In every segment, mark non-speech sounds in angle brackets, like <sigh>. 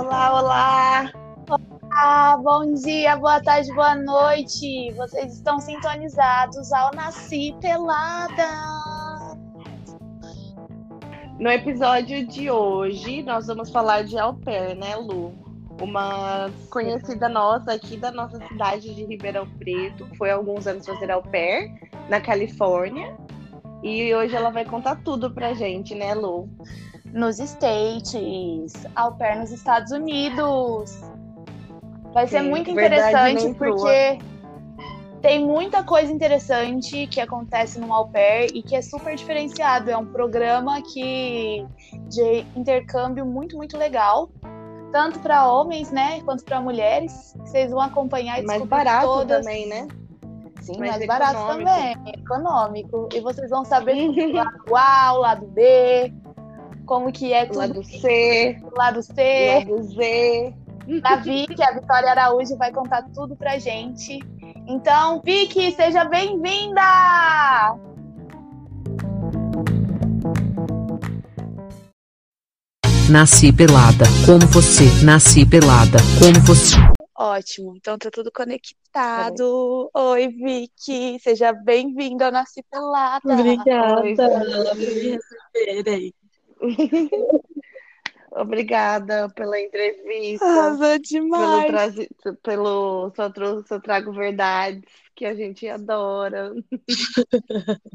Olá, olá! Olá, bom dia, boa tarde, boa noite! Vocês estão sintonizados ao Nasci Pelada! No episódio de hoje, nós vamos falar de au pair, né, Lu? Uma conhecida nossa aqui da nossa cidade de Ribeirão Preto, foi há alguns anos fazer au pair na Califórnia. E hoje ela vai contar tudo pra gente, né, Lu? Nos States, au pair nos Estados Unidos. Vai ser Sim, muito verdade interessante porque tem muita coisa interessante que acontece no au pair e que é super diferenciado. É um programa que de intercâmbio muito, muito legal. Tanto para homens, né, quanto para mulheres. Vocês vão acompanhar e Mais descobrir barato todas. também, né? Sim, Mais mais, barato também, econômico. E vocês vão saber <laughs> o lado A, o lado B, como que é O tudo, lado C, lado C. lado Z. Da Vicky, a Vitória Araújo vai contar tudo pra gente. Então, Vicky, seja bem-vinda! Nasci pelada, como você. Nasci pelada, como você. Ótimo, então tá tudo conectado. Oi, Vicky, seja bem-vinda ao Nasci Pelada. Obrigada Oi, por me receberem. <laughs> Obrigada pela entrevista. Arrasou pelo, demais. trazi- pelo só, tro- só trago verdades que a gente adora. <laughs>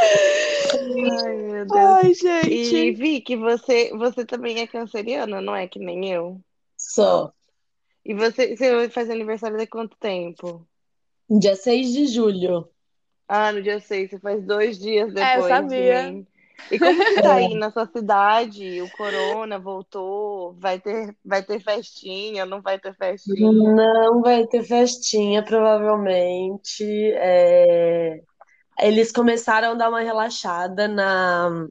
Ai, meu Deus. Ai, E gente. vi que você, você também é canceriana, não é que nem eu? Só. E você, você faz aniversário de quanto tempo? Dia 6 de julho. Ah, no dia 6, você faz dois dias É, eu depois de sabia. mim. E como que tá aí <laughs> na sua cidade? O corona voltou? Vai ter, vai ter festinha? Não vai ter festinha? Não vai ter festinha, provavelmente. É, Eles começaram a dar uma relaxada na...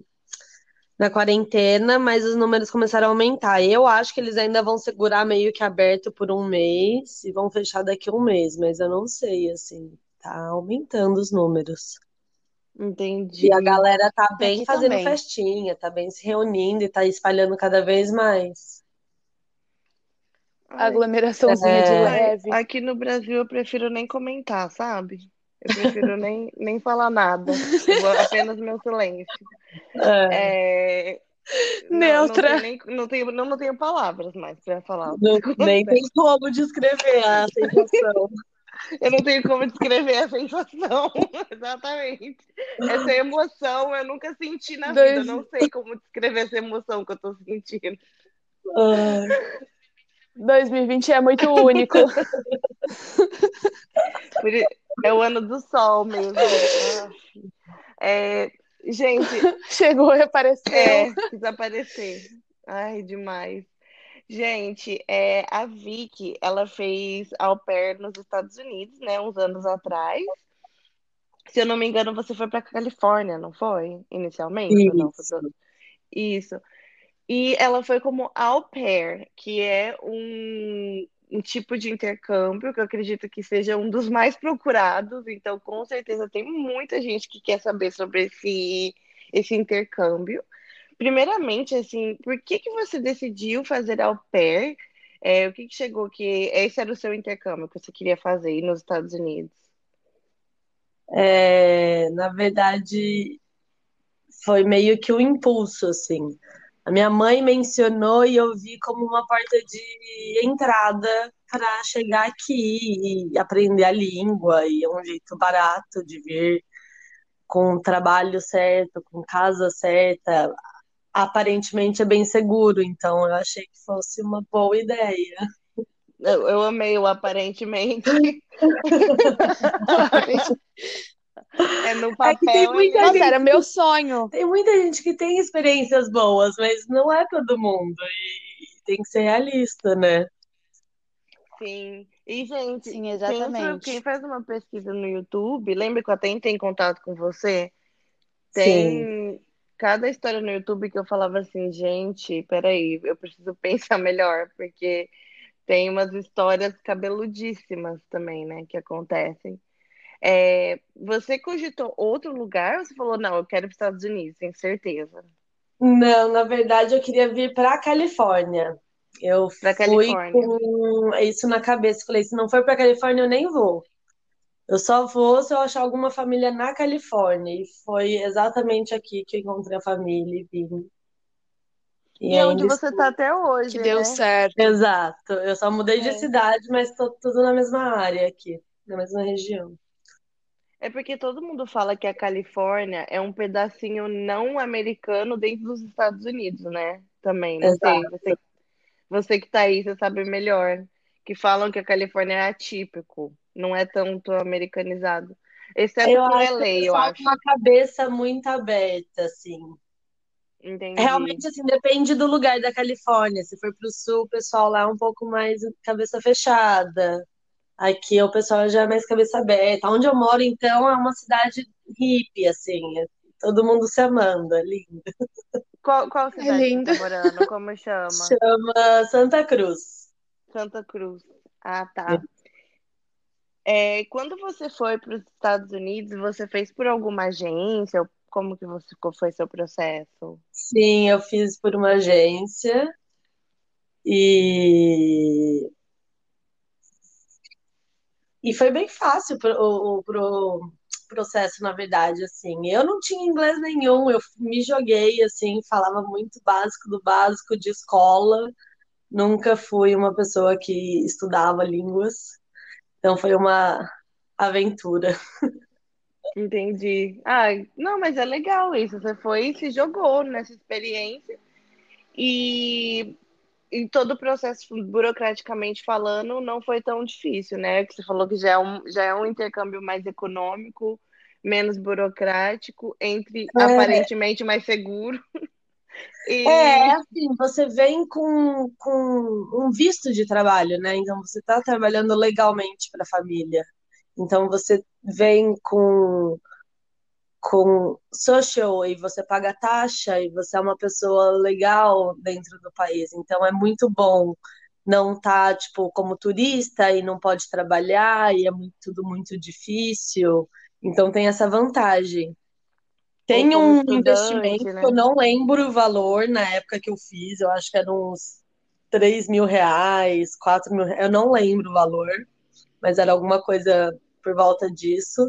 na quarentena, mas os números começaram a aumentar. Eu acho que eles ainda vão segurar meio que aberto por um mês e vão fechar daqui a um mês, mas eu não sei, assim. Tá aumentando os números. Entendi. E a galera tá bem Aqui fazendo também. festinha, tá bem se reunindo e tá espalhando cada vez mais. Ai, Aglomeraçãozinha de É. ai, leve. aqui no Brasil eu prefiro nem comentar, sabe? Eu prefiro <laughs> nem, nem falar nada. Apenas meu silêncio. É, É, não, não Neutra. tenho nem, não tenho, não, não tenho palavras mais para falar. não- <laughs> nem tem como descrever a sensação. Eu não tenho como descrever a sensação. <laughs> Exatamente. Essa emoção eu nunca senti na vida. Eu Dois- não sei como descrever essa emoção que eu tô sentindo. Ai, 2020 é muito único. <laughs> É o ano do sol mesmo. Ah, É, gente, <laughs> Chegou e apareceu. é, quis aparecer. Ai, demais. Gente, é, a Vicky, ela fez au pair nos Estados Unidos, né, uns anos atrás. Se eu não me engano, você foi para Califórnia, não foi? Inicialmente? ou não? Foi Isso. E ela foi como au pair, que é um, um tipo de intercâmbio que eu acredito que seja um dos mais procurados. Então, com certeza, tem muita gente que quer saber sobre esse, esse intercâmbio. Primeiramente, assim, por que que você decidiu fazer au pair? É, o que que chegou que esse era o seu intercâmbio que você queria fazer nos Estados Unidos? É, na verdade, foi meio que um impulso, assim. A minha mãe mencionou e eu vi como uma porta de entrada para chegar aqui e aprender a língua, e é um jeito barato de vir com o trabalho certo, com casa certa. Aparentemente é bem seguro, então eu achei que fosse uma boa ideia. Eu, eu amei o aparentemente. É no É que tem papel. muita é- Nossa, gente era meu sonho. Tem muita gente que tem experiências boas, mas não é todo mundo. E tem que ser realista, né? Sim. E, gente, Sim, quem, exatamente. quem faz uma pesquisa no YouTube, lembra que eu até entrei em contato com você? Sim. Cada história no YouTube que eu falava assim, gente, peraí, eu preciso <laughs> pensar melhor, porque tem umas histórias cabeludíssimas também, né, que acontecem. É, você cogitou outro lugar ou você falou, não, eu quero ir para os Estados Unidos, tenho certeza? Não, na verdade eu queria vir para a Califórnia. Eu Pra fui Califórnia. com isso na cabeça. Falei, se não for para Califórnia, eu nem vou. Eu só vou se eu achar alguma família na Califórnia. E foi exatamente aqui que eu encontrei a família e vim. E é onde você estou. tá até hoje, Que deu né? certo. Exato. Eu só mudei de É. cidade, mas tô tudo na mesma área aqui, na mesma região. É porque todo mundo fala que a Califórnia é um pedacinho não americano dentro dos Estados Unidos, né? Também, não sei. Exato. Você, você que tá aí, você sabe melhor. Que falam que a Califórnia é atípico, não é tanto americanizado. Exceto Eu por o LA, eu acho. uma cabeça muito aberta, assim. Entendi. Realmente, assim, depende do lugar da Califórnia. Se for pro sul, o pessoal lá é um pouco mais cabeça fechada. Aqui o pessoal já é mais cabeça aberta. Onde eu moro, então, é uma cidade hippie, assim. é todo mundo se amando, é lindo. Qual, qual É cidade você lindo. tá morando? Como chama? <laughs> Chama Santa Cruz. Santa Cruz. Ah, tá. É, quando você foi para os Estados Unidos, você fez por alguma agência? Como que você, foi seu processo? Sim, eu fiz por uma agência e, e foi bem fácil pro, o, pro processo, na verdade, assim. Eu não tinha inglês nenhum, eu me joguei, assim, falava muito básico do básico de escola. Nunca fui uma pessoa que estudava línguas, então foi uma aventura. Entendi. Ah, não, mas é legal isso. Você foi e se jogou nessa experiência e, e todo o processo, burocraticamente falando, não foi tão difícil, né? Que você falou que já é um, já é um intercâmbio mais econômico, menos burocrático, entre É. aparentemente mais seguro. <laughs> E É, assim, você vem com, com um visto de trabalho, né? Então você está trabalhando legalmente para a família. Então você vem com, com social e você paga taxa e você é uma pessoa legal dentro do país. Então é muito bom não estar, tipo, como turista e não pode trabalhar e é muito, tudo muito difícil. Então tem essa vantagem. Tem um investimento né? que eu não lembro o valor na época que eu fiz, eu acho que era uns 3 mil reais, 4 mil reais, eu não lembro o valor, mas era alguma coisa por volta disso.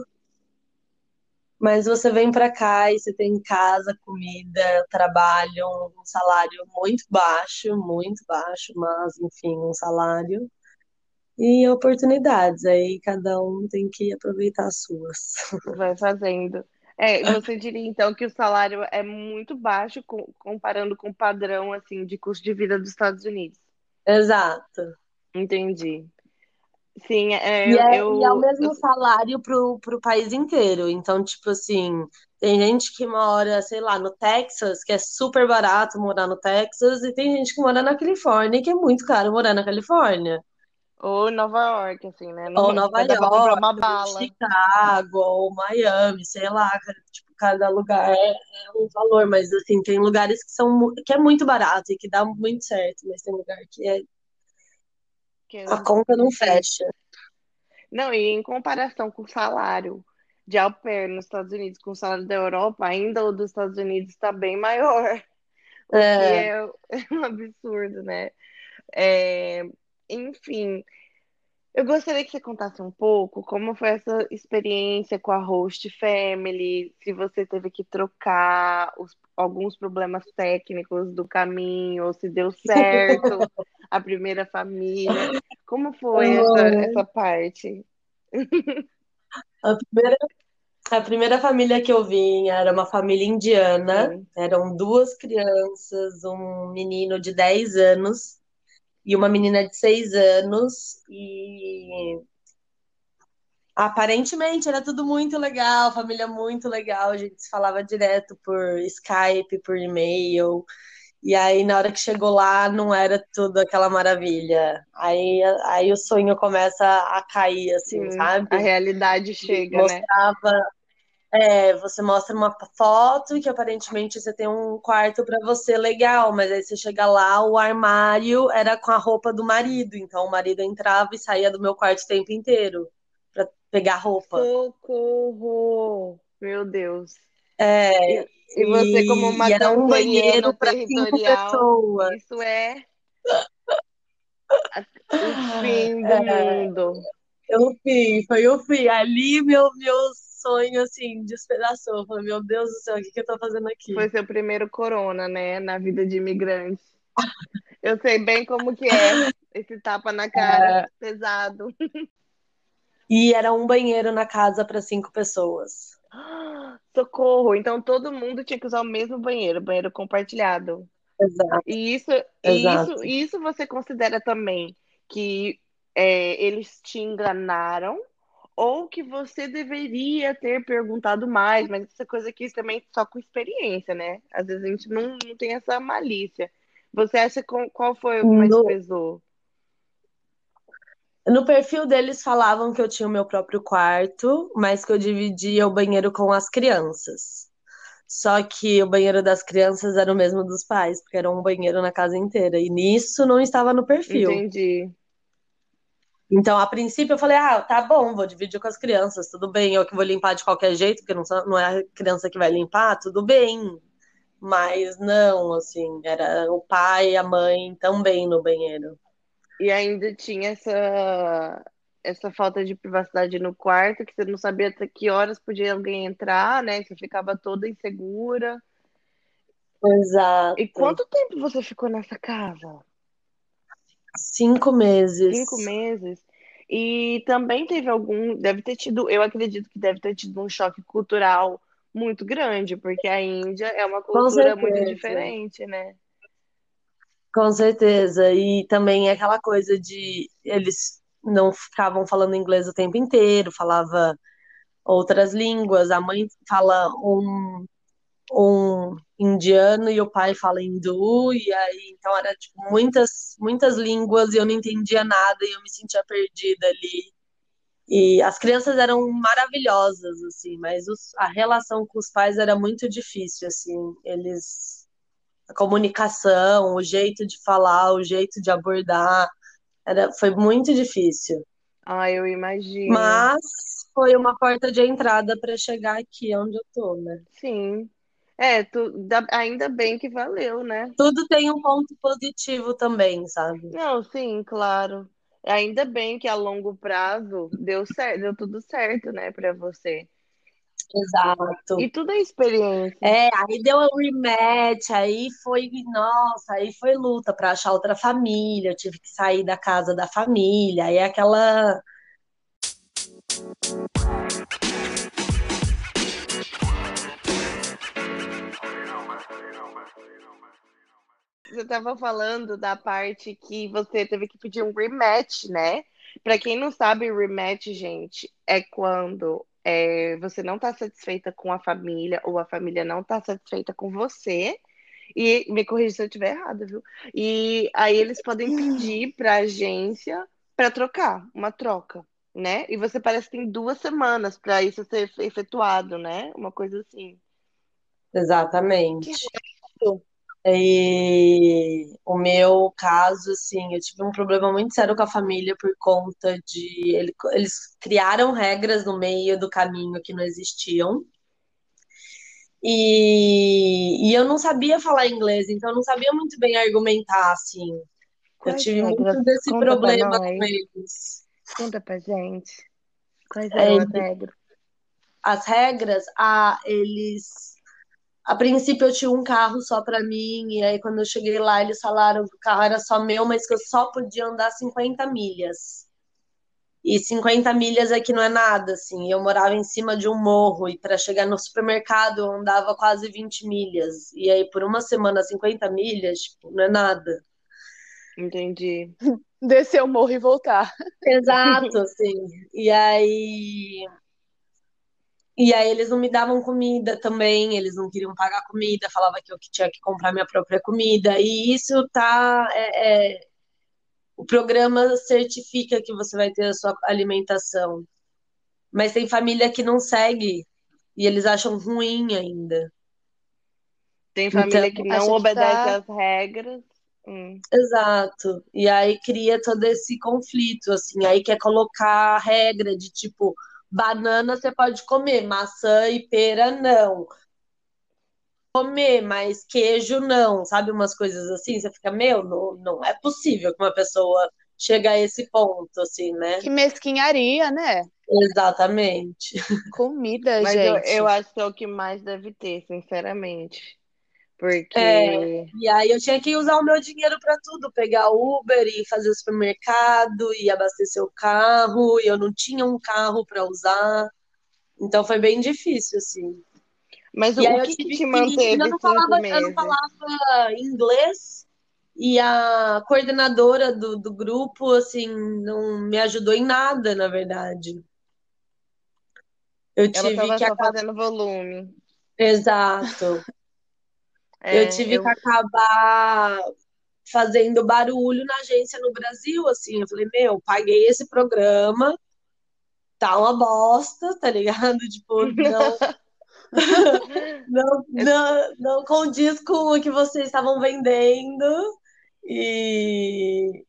Mas você vem pra cá e você tem casa, comida, trabalho, um salário muito baixo, muito baixo, mas enfim, um salário e oportunidades. Aí cada um tem que aproveitar as suas. Vai fazendo. É, você diria então que o salário é muito baixo com- comparando com o padrão assim de custo de vida dos Estados Unidos. Exato. Entendi. Sim, é, E eu, é, e é o eu, mesmo eu- salário pro, pro país inteiro. Então, tipo assim, tem gente que mora, sei lá, no Texas, que é super barato morar no Texas, e tem gente que mora na Califórnia, que é muito caro morar na Califórnia. Ou Nova York, assim, né? Ou Não Nova pra comprar York, uma ou bala. Chicago, ou Miami, sei lá, tipo, cada lugar é, é um valor, mas assim, tem lugares que são que é muito barato e que dá muito certo, mas tem lugar que é, Que é a conta não fecha. Não, e em comparação com o salário de au pair nos Estados Unidos com o salário da Europa, ainda o dos Estados Unidos está bem maior, <laughs> o que É, é um <laughs> absurdo, né? É, enfim, eu gostaria que você contasse um pouco como foi essa experiência com a Host Family, se você teve que trocar os- alguns problemas técnicos do caminho, ou se deu certo <laughs> a primeira família. Como foi essa, essa parte? <laughs> a primeira A primeira família que eu vim era uma família indiana. Sim. Eram duas crianças, um menino de 10 anos e uma menina de 6 anos. E aparentemente era tudo muito legal, família muito legal. A gente se falava direto por Skype, por e-mail. E aí, na hora que chegou lá, não era tudo aquela maravilha. Aí, aí o sonho começa a cair, assim, Sim, sabe? a realidade chega, né? É, você mostra uma foto que aparentemente você tem um quarto pra você legal, mas aí você chega lá, o armário era com a roupa do marido, então o marido entrava e saía do meu quarto o tempo inteiro pra pegar roupa. Socorro! Meu Deus. É, E você, como uma e era um banheiro para cinco pessoas. isso é o fim do É, mundo. eu fui, foi o fim. Ali meu, meu sonho, assim, despedaçou. Falei, meu Deus do céu, o que que eu tô fazendo aqui? Foi seu primeiro corona, né, na vida de imigrante. Eu sei bem como que é esse tapa na cara, pesado. E era um banheiro na casa para cinco pessoas. Socorro! Então todo mundo tinha que usar o mesmo banheiro, banheiro compartilhado. Exato, E isso, exato. isso, isso você considera também que é, eles te enganaram ou que você deveria ter perguntado mais, mas essa coisa aqui também só com experiência, né? Às vezes a gente não, não tem essa malícia. Você acha com- qual foi o que mais No, pesou? no perfil deles falavam que eu tinha o meu próprio quarto, mas que eu dividia o banheiro com as crianças. Só que o banheiro das crianças era o mesmo dos pais, porque era um banheiro na casa inteira. E nisso não estava no perfil. Entendi. Então, a princípio, eu falei: ah, tá bom, vou dividir com as crianças, tudo bem. Eu que vou limpar de qualquer jeito, porque não, não é a criança que vai limpar, tudo bem. Mas não, assim, era o pai e a mãe também no banheiro. E ainda tinha essa, essa falta de privacidade no quarto, que você não sabia até que horas podia alguém entrar, né? Você ficava toda insegura. Exato. E quanto tempo você ficou nessa casa? Cinco meses. Cinco meses? E também teve algum, deve ter tido, eu acredito que deve ter tido um choque cultural muito grande, porque a Índia é uma cultura muito diferente, né? Com certeza. E também é aquela coisa de eles não ficavam falando inglês o tempo inteiro, falava outras línguas. A mãe fala um, um indiano e o pai fala hindu, e aí então era tipo muitas, muitas línguas e eu não entendia nada e eu me sentia perdida ali. E as crianças eram maravilhosas, assim, mas os- a relação com os pais era muito difícil, assim. Eles, a comunicação, o jeito de falar, o jeito de abordar, era, foi muito difícil. Ah, eu imagino. Mas foi uma porta de entrada para chegar aqui onde eu tô, né? Sim. É, tu, da- ainda bem que valeu, né? Tudo tem um ponto positivo também, sabe? Não, sim, claro. Ainda bem que a longo prazo deu certo, deu tudo certo, né, pra você. Exato. E tudo é experiência. É, aí deu um rematch, aí foi, nossa, aí foi luta para achar outra família, eu tive que sair da casa da família, aí é aquela Você estava falando da parte que você teve que pedir um rematch, né? Pra quem não sabe, rematch, gente, é quando é, você não tá satisfeita com a família ou a família não tá satisfeita com você. E me corrija se eu estiver errado, viu? E aí eles podem pedir pra agência pra trocar, uma troca, né? E você parece que tem duas semanas pra isso ser efetuado, né? Uma coisa assim. Exatamente. E o meu caso, assim, eu tive um problema muito sério com a família por conta de ele- eles criaram regras no meio do caminho que não existiam. E, e eu não sabia falar inglês, então eu não sabia muito bem argumentar, assim. Eu Quais tive regras? muito desse Conta problema com eles. Conta pra gente. Quais É, eram as regras? as regras, ah, eles. A princípio eu tinha um carro só pra mim, e aí quando eu cheguei lá, eles falaram que o carro era só meu, mas que eu só podia andar 50 milhas. E 50 milhas aqui não é nada, assim. Eu morava em cima de um morro, e para chegar no supermercado eu andava quase 20 milhas. E aí por uma semana, 50 milhas, tipo, não é nada. Entendi. <laughs> Descer o morro e voltar. Exato, assim. E aí. E aí eles não me davam comida também, eles não queriam pagar comida, falava que eu que tinha que comprar minha própria comida. E isso tá. é- é- o programa certifica que você vai ter a sua alimentação. Mas tem família que não segue e eles acham ruim ainda. Tem família Então, que não obedece tá- às regras. Hum. Exato. E aí cria todo esse conflito, assim. Aí quer colocar a regra de tipo, banana você pode comer, maçã e pera não. comer, mas queijo não, sabe? Umas coisas assim, você fica, meu, não, não é possível que uma pessoa chegue a esse ponto, assim, né? Que mesquinharia, né? Exatamente. Comida, Mas eu, gente. eu acho que é o que mais deve ter, sinceramente. Porque. É, e aí eu tinha que usar o meu dinheiro para tudo, pegar Uber e fazer o supermercado e abastecer o carro, e eu não tinha um carro para usar. Então foi bem difícil, assim. Mas o, E o eu que, que te manteve Eu não falava, eu não falava inglês, e a coordenadora do, do grupo, assim, não me ajudou em nada, na verdade. Eu Ela tive que acabar. fazendo volume. Exato. Eu É, tive eu, que acabar fazendo barulho na agência no Brasil, assim. Eu falei, meu, paguei esse programa, tá uma bosta, tá ligado? <laughs> Tipo, não, <laughs> não, não, não condiz com o que vocês estavam vendendo. E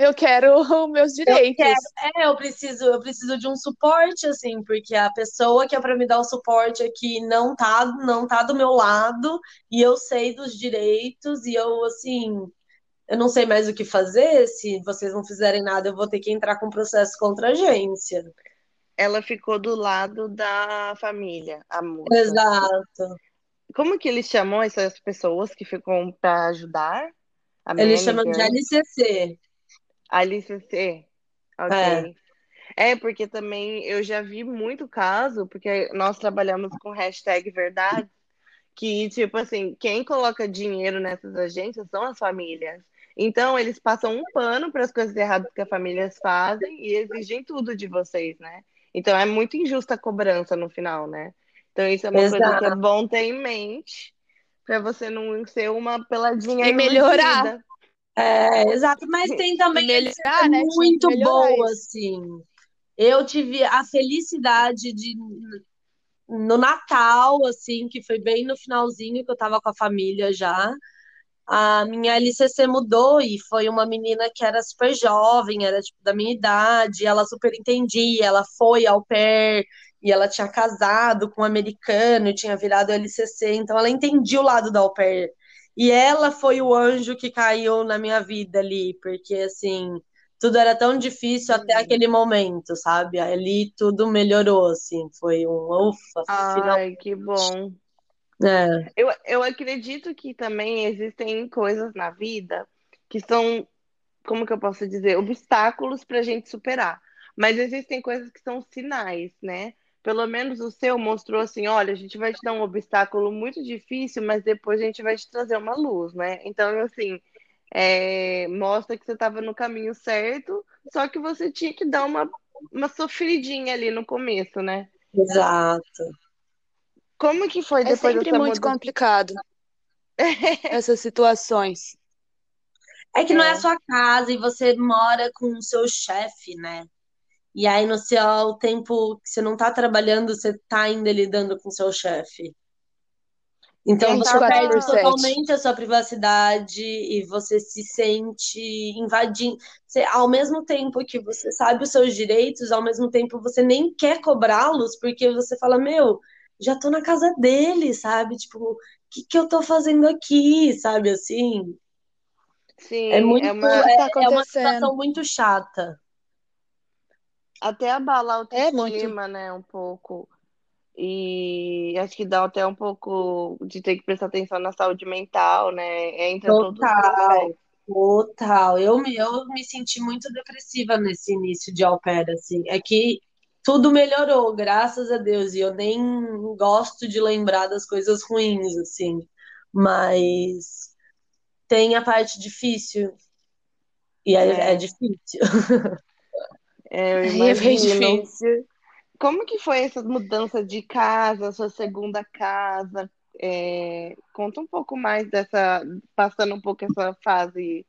Eu quero <laughs> os meus eu direitos. quero, é, eu preciso, eu preciso de um suporte, assim, porque a pessoa que é para me dar o suporte aqui não tá, não tá do meu lado, e eu sei dos direitos, e eu, assim, eu não sei mais o que fazer. Se vocês não fizerem nada, eu vou ter que entrar com processo contra a agência. ela ficou do lado da família, a moça. Exato. Como que eles chamam essas pessoas que ficam para ajudar? A Eles chamam de? LCC. A LCC? É, Ok. É, porque também eu já vi muito caso, porque nós trabalhamos com hashtag verdade, que, tipo assim, quem coloca dinheiro nessas agências são as famílias. Então, eles passam um pano para as coisas erradas que as famílias fazem e exigem tudo de vocês, né? Então, é muito injusta a cobrança no final, né? Então, isso é uma coisa que é exato. bom ter em mente para você não ser uma peladinha E melhorar. É, exato. Mas tem também melhorar, né? Tinha que muito boa, assim. Eu tive a felicidade de, no Natal, assim, que foi bem no finalzinho que eu tava com a família já. A minha LCC mudou e foi uma menina que era super jovem, era tipo da minha idade, ela super entendia, ela foi au pair e ela tinha casado com um americano e tinha virado LCC, então ela entendia o lado da au pair. E ela foi o anjo que caiu na minha vida ali, porque assim, tudo era tão difícil até Hum. aquele momento, sabe? Ali tudo melhorou, assim, foi um ufa, finalmente. Ai, que bom. É, Eu, eu acredito que também existem coisas na vida que são, como que eu posso dizer, obstáculos para a gente superar. Mas existem coisas que são sinais, né? Pelo menos o seu mostrou assim: olha, a gente vai te dar um obstáculo muito difícil, mas depois a gente vai te trazer uma luz, né? Então, assim, é, mostra que você estava no caminho certo, só que você tinha que dar uma, uma sofridinha ali no começo, né? exato. Como que foi É depois sempre dessa muito mudança? complicado <laughs> essas situações. É que não é a É. sua casa e você mora com o seu chefe, né? E aí no seu tempo que você não tá trabalhando, você tá ainda lidando com seu chefe. Então você 24 perde por 7. totalmente a sua privacidade e você se sente invadindo. Você, ao mesmo tempo que você sabe os seus direitos, ao mesmo tempo você nem quer cobrá-los, porque você fala, meu, já tô na casa dele, sabe? Tipo, o que que eu tô fazendo aqui, sabe assim? É Sim, muito, é uma. que tá é, é uma situação muito chata. Até abala a É autoestima, né? Um pouco. E acho que dá até um pouco de ter que prestar atenção na saúde mental, né? Entra Total, total. Eu me, eu me senti muito depressiva nesse início de au pair, assim. É que tudo melhorou, graças a Deus. E eu nem gosto de lembrar das coisas ruins, assim. Mas tem a parte difícil. E é É, difícil. <laughs> é, é bem difícil. Como que foi essa mudança de casa, sua segunda casa? É, conta um pouco mais dessa, passando um pouco essa fase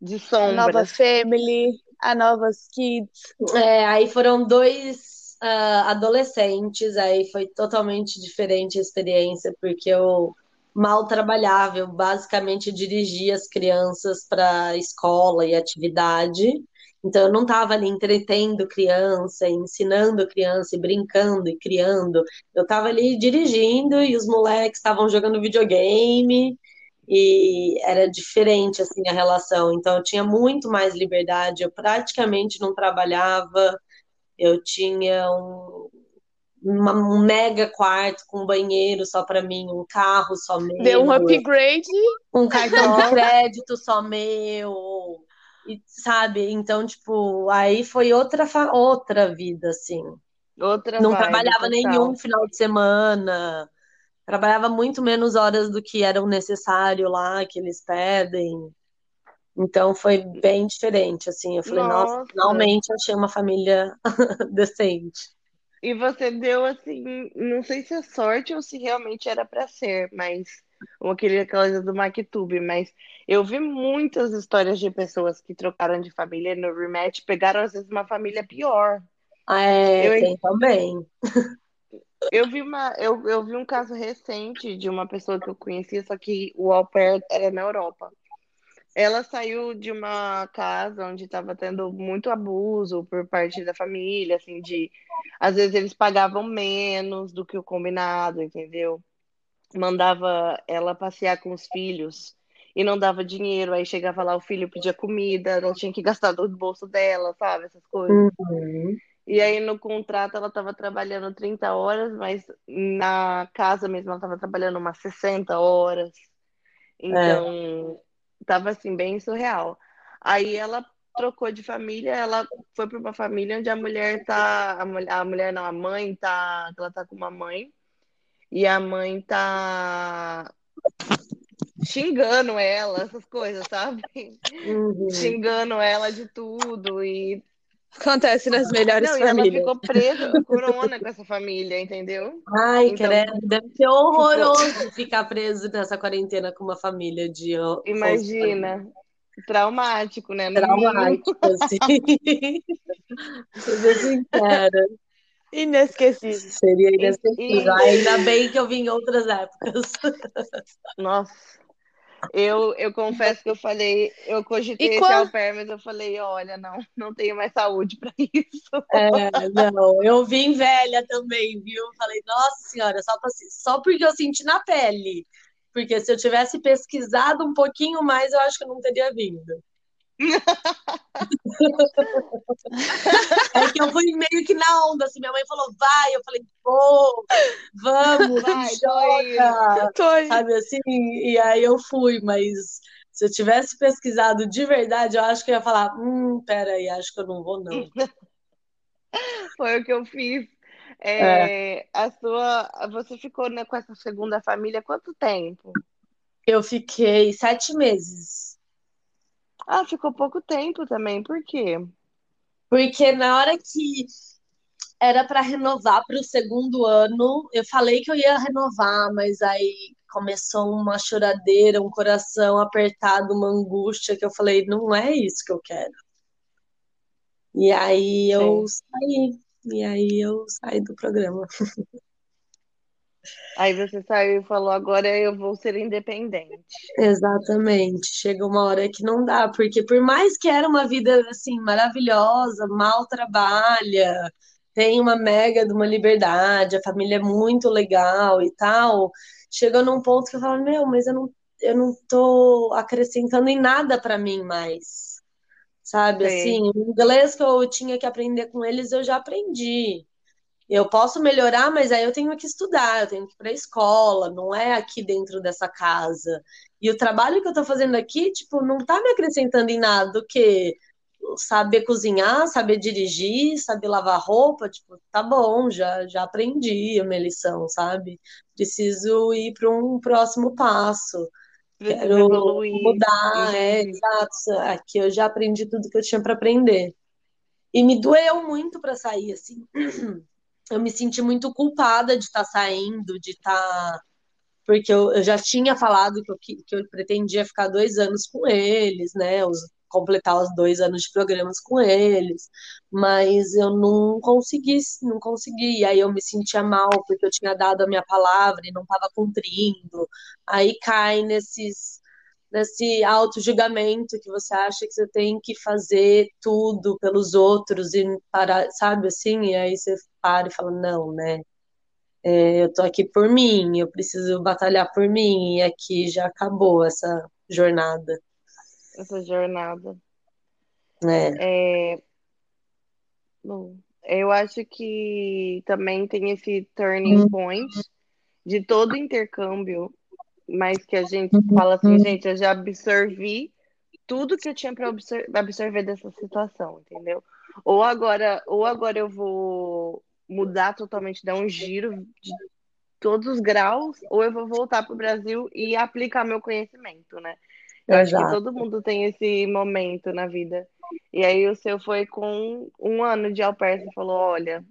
de A nova family, a novas kids. É, aí foram dois ah, adolescentes, aí foi totalmente diferente a experiência, porque eu mal trabalhava, eu basicamente dirigia as crianças para escola e atividade, Então eu não estava ali entretendo criança, ensinando criança, e brincando e criando. Eu estava ali dirigindo e os moleques estavam jogando videogame e era diferente assim a relação. Então eu tinha muito mais liberdade. Eu praticamente não trabalhava. Eu tinha um, uma, um mega quarto com banheiro só para mim, um carro só meu. Deu um upgrade. Um cartão de crédito só meu. E, sabe? Então, tipo, aí foi outra, outra vida, assim. Outra Não vibe, trabalhava total. nenhum final de semana. Trabalhava muito menos horas do que eram necessário lá, que eles pedem. Então foi bem diferente, assim. Eu falei, nossa, Nossa. finalmente achei uma família <laughs> decente. E você deu assim, não sei se é sorte ou se realmente era pra ser, mas ou aquele aquela coisa do MacTube, mas eu vi muitas histórias de pessoas que trocaram de família no rematch, pegaram às vezes uma família pior. Ah, É, Eu- tem também. Eu vi uma, eu, eu vi um caso recente de uma pessoa que eu conhecia, só que o au pair era na Europa. Ela saiu de uma casa onde estava tendo muito abuso por parte da família, assim, de às vezes eles pagavam menos do que o combinado, entendeu? Mandava ela passear com os filhos e não dava dinheiro, aí chegava lá o filho pedia comida, ela tinha que gastar do bolso dela, sabe? Essas coisas. Uhum. E aí no contrato ela estava trabalhando 30 horas, mas na casa mesmo ela estava trabalhando umas 60 horas. Então, tava assim bem surreal. Aí ela trocou de família, ela foi para uma família onde a mulher tá, a mulher, a mulher não, a mãe tá, ela tá com uma mãe e a mãe tá xingando ela, essas coisas, sabe? Uhum. Xingando ela de tudo e Acontece nas melhores Não, e ela famílias. ficou presa com corona com essa família, entendeu? Ai, Então, credo, deve ser horroroso ficar preso nessa quarentena com uma família de Imagina. Traumático, né? Traumático, assim. <laughs> Seja sincera, Inesquecível. seria inesquecível. E- Ainda bem que eu vim em outras épocas. <laughs> Nossa. Eu, eu confesso que eu falei, eu cogitei E esse qual- au pair, mas eu falei, olha, não, não tenho mais saúde para <laughs> isso. É, não, eu vim velha também, viu? Falei, nossa senhora, só, pra- só porque eu senti na pele. Porque se eu tivesse pesquisado um pouquinho mais, eu acho que eu não teria vindo. É que eu fui meio que na onda, assim, minha mãe falou, vai, eu falei, vou, vamos, Vai, joga, Tô aí. sabe assim? E aí eu fui, mas se eu tivesse pesquisado de verdade, eu acho que eu ia falar, hum, peraí, acho que eu não vou, não. <laughs> Foi o que eu fiz. É, A sua, você ficou né, com essa segunda família quanto tempo? Eu fiquei sete meses. Ah, ficou pouco tempo também, por quê? Porque na hora que era para renovar para o segundo ano, eu falei que eu ia renovar, mas aí começou uma choradeira, um coração apertado, uma angústia que eu falei, não é isso que eu quero. E aí eu saí, e aí eu saí do programa. <laughs> Aí você saiu e falou, agora eu vou ser independente. Exatamente. Chega uma hora que não dá, porque por mais que era uma vida assim maravilhosa, mal trabalha, tem uma mega de uma liberdade, a família é muito legal e tal, chega num ponto que eu falo, meu, mas eu não, eu não tô acrescentando em nada para mim mais. Sabe, Sei. assim, o inglês que eu tinha que aprender com eles, eu já aprendi. Eu posso melhorar, mas aí eu tenho que estudar, eu tenho que ir para a escola, não é aqui dentro dessa casa. E o trabalho que eu tô fazendo aqui, tipo, não tá me acrescentando em nada do que saber cozinhar, saber dirigir, saber lavar roupa, tipo, tá bom, já já aprendi a minha lição, sabe? Preciso ir para um próximo passo. Quero evoluir. mudar, é, exato. Aqui eu já aprendi tudo que eu tinha para aprender. E me doeu muito para sair, assim. <clears throat> Eu me senti muito culpada de estar saindo, de estar. Porque eu, eu já tinha falado que eu, que eu pretendia ficar dois anos com eles, né? Os, completar os dois anos de programas com eles, mas eu não consegui, não consegui. Aí eu me sentia mal porque eu tinha dado a minha palavra e não estava cumprindo. Aí cai nesses nesse auto-julgamento que você acha que você tem que fazer tudo pelos outros e parar, sabe assim? E aí você para e fala, não, né? É, eu tô aqui por mim, eu preciso batalhar por mim, e aqui já acabou essa jornada. Essa jornada. É. É, bom, eu acho que também tem esse turning point de todo intercâmbio, mas que a gente fala assim, gente, eu já absorvi tudo que eu tinha para absorver dessa situação, entendeu? Ou agora, ou agora eu vou mudar totalmente, dar um giro de todos os graus, ou eu vou voltar para o Brasil e aplicar meu conhecimento, né? Eu acho que Exato. todo mundo tem esse momento na vida. E aí o seu foi com um ano de au pair, você falou, olha,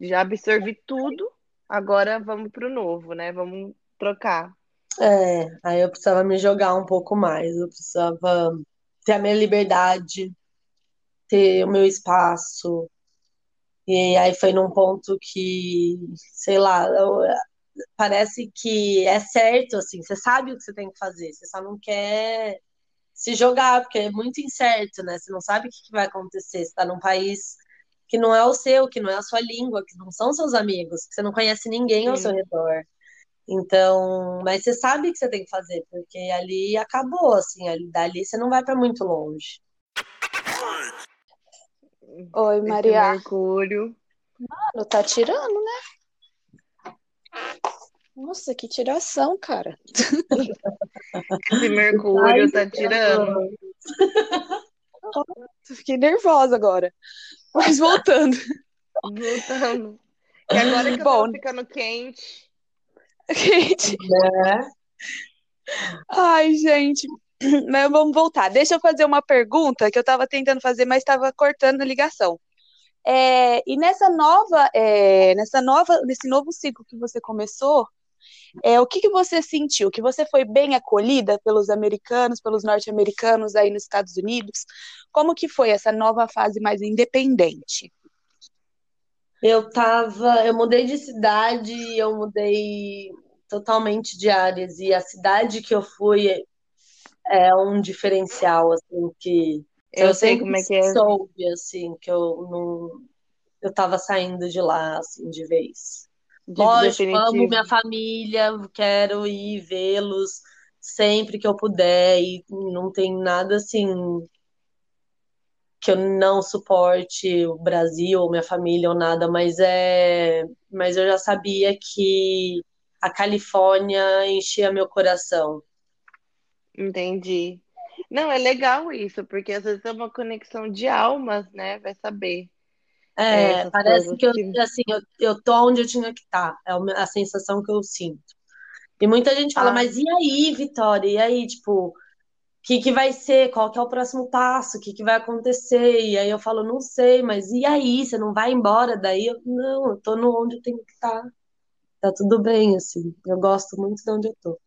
já absorvi tudo, agora vamos pro novo, né? Vamos trocar. É, aí eu precisava me jogar um pouco mais, eu precisava ter a minha liberdade, ter o meu espaço. E aí foi num ponto que, sei lá, parece que é certo, assim, você sabe o que você tem que fazer, você só não quer se jogar, porque é muito incerto, né? Você não sabe o que vai acontecer, você tá num país que não é o seu, que não é a sua língua, que não são seus amigos, que você não conhece ninguém ao seu Sim. redor. Então, mas você sabe o que você tem que fazer, porque ali acabou, assim, ali, dali você não vai para muito longe. Oi, Esse Maria. Mercúrio. Mano, tá tirando, né? Nossa, que tiração, cara. Esse Mercúrio tá tirando. <laughs> Fiquei nervosa agora. Mas voltando. Voltando. Que agora que eu Bom. ficando quente. <laughs> Gente, né? ai, gente. <clears throat> Mas vamos voltar. Deixa eu fazer uma pergunta que eu tava tentando fazer, mas estava cortando a ligação. É, e nessa nova, é, nessa nova, nesse novo ciclo que você começou, é, o que que você sentiu? Que você foi bem acolhida pelos americanos, pelos norte-americanos aí nos Estados Unidos? Como que foi essa nova fase mais independente? Eu tava, eu mudei de cidade, eu mudei totalmente de áreas, e a cidade que eu fui é um diferencial, assim, que Eu eu sei como é que é. soube, assim, que eu não, eu tava saindo de lá, assim, de vez. De Lógico, amo definitivo. minha família, quero ir vê-los sempre que eu puder, e não tem nada assim que eu não suporte o Brasil ou minha família ou nada, mas é, mas eu já sabia que a Califórnia enchia meu coração. Entendi. Não, é legal isso, porque às vezes é uma conexão de almas, né? Vai saber é, É, parece que eu, que. assim, eu, eu tô onde eu tinha que estar, é uma- a sensação que eu sinto. E muita gente fala, Ah, mas e aí, Vitória? E aí, tipo, que que vai ser? Qual que é o próximo passo? O que que vai acontecer? E aí eu falo, não sei, mas e aí? Você não vai embora daí? Eu, não, eu tô no onde eu tenho que estar. Tá tudo bem, assim. Eu gosto muito de onde eu tô.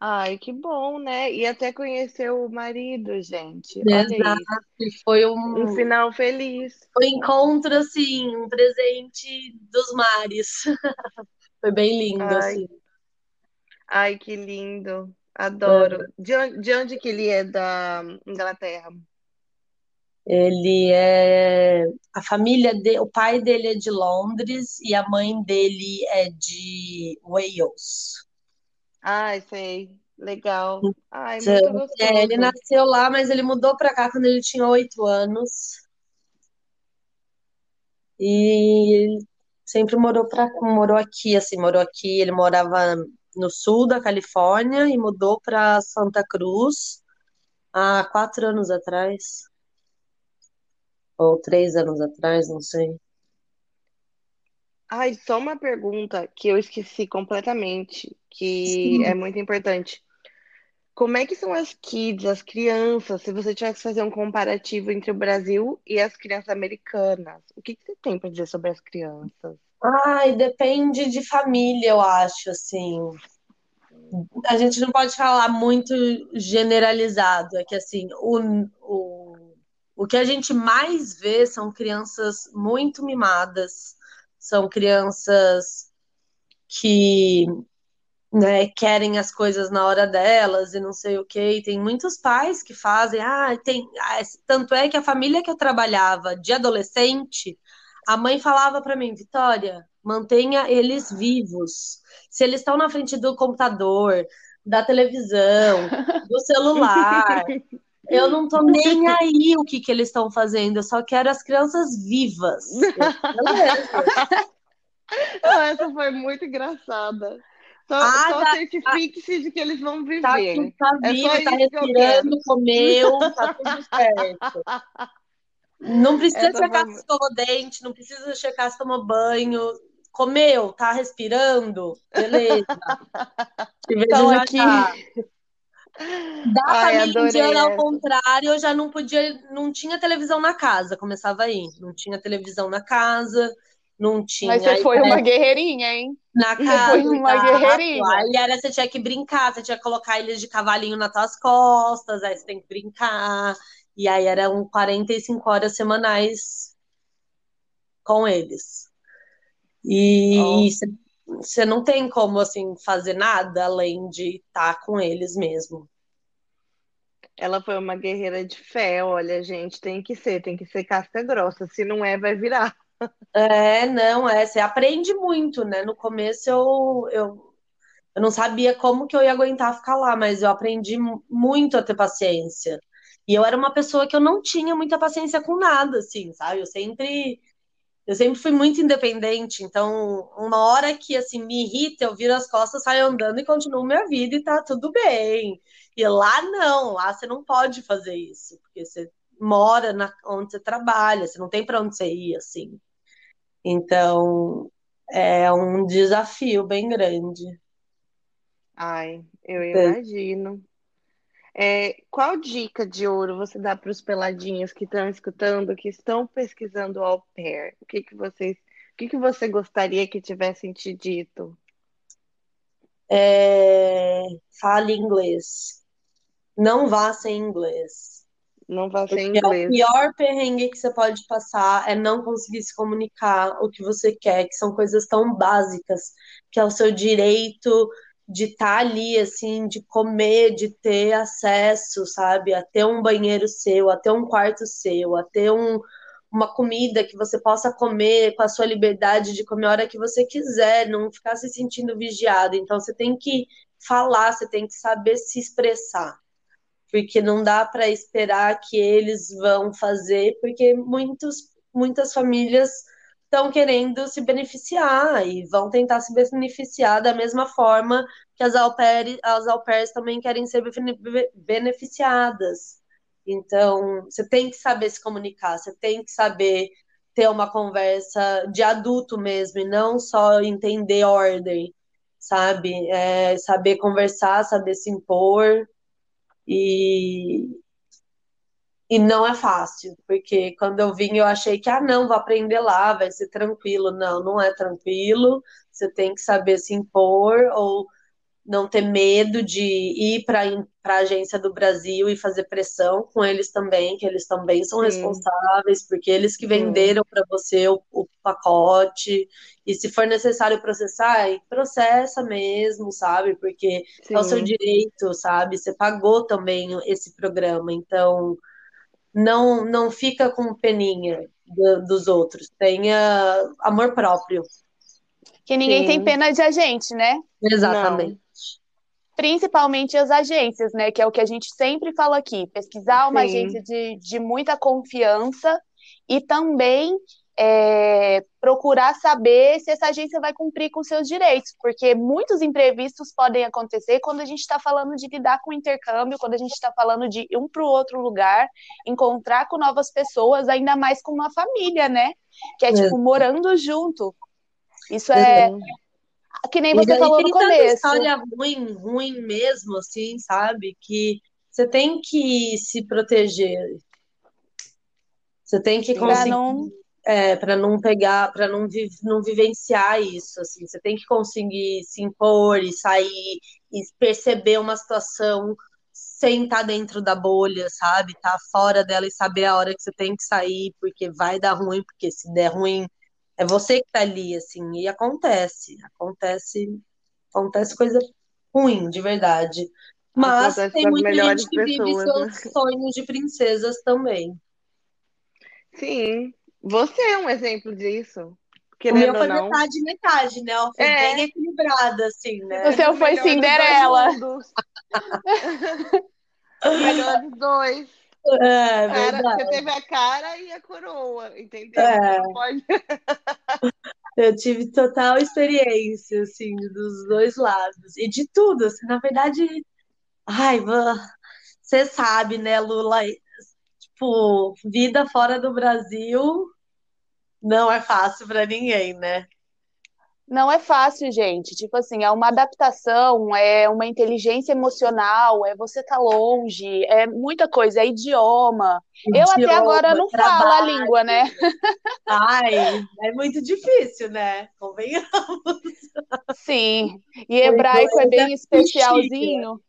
ai, que bom, né? E até conhecer o marido, gente. Exato. foi Um um, final feliz. foi um encontro, assim, um presente dos mares. <laughs> Foi bem lindo, Ai, assim. ai, que lindo. É. Adoro. De onde, de onde que ele é da Inglaterra? Ele é. A família dele, o pai dele é de Londres e a mãe dele é de Wales. Ai, sei. Legal. Ai, Então, muito é, ele gostoso. nasceu lá, mas ele mudou pra cá quando ele tinha oito anos. E ele sempre morou pra, morou aqui, assim, morou aqui. Ele morava no sul da Califórnia e mudou pra Santa Cruz há quatro anos atrás, ou três anos atrás, não sei. Ai, só uma pergunta que eu esqueci completamente, que é Sim. muito importante. Como é que são as kids, as crianças, se você tivesse que fazer um comparativo entre o Brasil e as crianças americanas? O que que você tem para dizer sobre as crianças? Ai, depende de família, eu acho, assim. A gente não pode falar muito generalizado, é que assim, o, o, o que a gente mais vê são crianças muito mimadas, são crianças que né, querem as coisas na hora delas e não sei o que. Tem muitos pais que fazem, ah, tem, ah, tanto é que a família que eu trabalhava de adolescente, a mãe falava para mim, Vitória, mantenha eles vivos. Se eles estão na frente do computador, da televisão, do <laughs> celular, eu não tô nem aí o que, que eles estão fazendo, eu só quero as crianças vivas. Essa foi muito engraçada. Só, ah, só tá, certifique-se de que eles vão viver. Tá, tá é vivo, é tá respirando, comeu, tá tudo <laughs> certo. Não precisa Essa checar se escovou dente, não precisa checar se tomou banho. Comeu, tá respirando? Beleza. <laughs> então aqui. Da Ai, família indiana, ao contrário, eu já não podia, não tinha televisão na casa, começava aí. Não tinha televisão na casa, não tinha. Mas você foi uma guerreirinha, hein? Na casa. Você foi uma guerreirinha. Aí era, você tinha que brincar, você tinha que colocar eles de cavalinho nas tuas costas, aí você tem que brincar. E aí eram 45 horas semanais com eles. E você oh. não tem como assim fazer nada além de estar tá com eles mesmo. Ela foi uma guerreira de fé, olha, gente, tem que ser, tem que ser casca grossa, se não é, vai virar. É, não, é, você aprende muito, né? No começo eu, eu, eu não sabia como que eu ia aguentar ficar lá, mas eu aprendi muito a ter paciência. E eu era uma pessoa que eu não tinha muita paciência com nada, assim, sabe? Eu sempre eu sempre fui muito independente, então uma hora que assim me irrita, eu viro as costas, saio andando e continuo minha vida e tá tudo bem. E lá não, lá você não pode fazer isso, porque você mora na, onde você trabalha, você não tem para onde você ir assim. Então, é um desafio bem grande. Ai, eu é. imagino. É, qual dica de ouro você dá para os peladinhos que estão escutando, que estão pesquisando ao pair? O que, que vocês, o que, que você gostaria que tivessem te dito? É, fale inglês. Não vá sem inglês. Não vai ser inglês. O pior perrengue que você pode passar é não conseguir se comunicar o que você quer, que são coisas tão básicas, que é o seu direito de estar tá ali, assim, de comer, de ter acesso, sabe, a ter um banheiro seu, a ter um quarto seu, a ter um, uma comida que você possa comer com a sua liberdade de comer a hora que você quiser, não ficar se sentindo vigiado. Então, você tem que falar, você tem que saber se expressar porque não dá para esperar que eles vão fazer, porque muitos, muitas famílias estão querendo se beneficiar e vão tentar se beneficiar da mesma forma que as au, pair, as au pairs também querem ser beneficiadas. Então, você tem que saber se comunicar, você tem que saber ter uma conversa de adulto mesmo, e não só entender ordem, sabe? É, saber conversar, saber se impor e, e não é fácil, porque quando eu vim eu achei que, ah, não, vou aprender lá, vai ser tranquilo. Não, não é tranquilo, você tem que saber se impor ou não ter medo de ir para a agência do Brasil e fazer pressão com eles também, que eles também são Sim. responsáveis, porque eles que venderam para você o, o, pacote, e se for necessário processar, processa mesmo, sabe? Porque Sim. é o seu direito, sabe? Você pagou também esse programa, então não, não fica com peninha do, dos outros, tenha amor próprio. Que ninguém Sim. tem pena de a gente, né? Exatamente. Não principalmente as agências, né? Que é o que a gente sempre fala aqui, pesquisar uma Sim. agência de, de muita confiança e também é, procurar saber se essa agência vai cumprir com seus direitos, porque muitos imprevistos podem acontecer quando a gente está falando de lidar com intercâmbio, quando a gente está falando de ir um para o outro lugar, encontrar com novas pessoas, ainda mais com uma família, né? Que é tipo morando junto. Isso é, que nem você falou no começo. história ruim, ruim mesmo, assim, sabe? Que você tem que se proteger. Você tem que conseguir. Não... É, para não pegar, para não, vi, não vivenciar isso, assim, você tem que conseguir se impor e sair e perceber uma situação sem estar tá dentro da bolha, sabe? Tá fora dela e saber a hora que você tem que sair, porque vai dar ruim, porque se der ruim, é você que tá ali, assim, e acontece, acontece, acontece coisa ruim, de verdade. Mas Acontece tem muita gente que vive pessoas, né? seus sonhos de princesas também. Sim. Você é um exemplo disso. O meu Querendo foi não. metade, metade, né? É. bem equilibrada, assim, né? O seu O foi dos Cinderela. O <laughs> melhor dos dois. É, Cara, você teve a cara e a coroa, entendeu? É. Pode. <laughs> Eu tive total experiência, assim, dos dois lados. E de tudo, assim, na verdade, ai, você sabe, né, Lula? Tipo, vida fora do Brasil não é fácil pra ninguém, né? Não é fácil, gente. Tipo assim, é uma adaptação, é uma inteligência emocional, é você estar longe, é muita coisa, é idioma. Eu até Idioma, agora não falo a trabalho. língua, né? Ai, é muito difícil, né? Convenhamos. Sim. E hebraico é é bem especialzinho.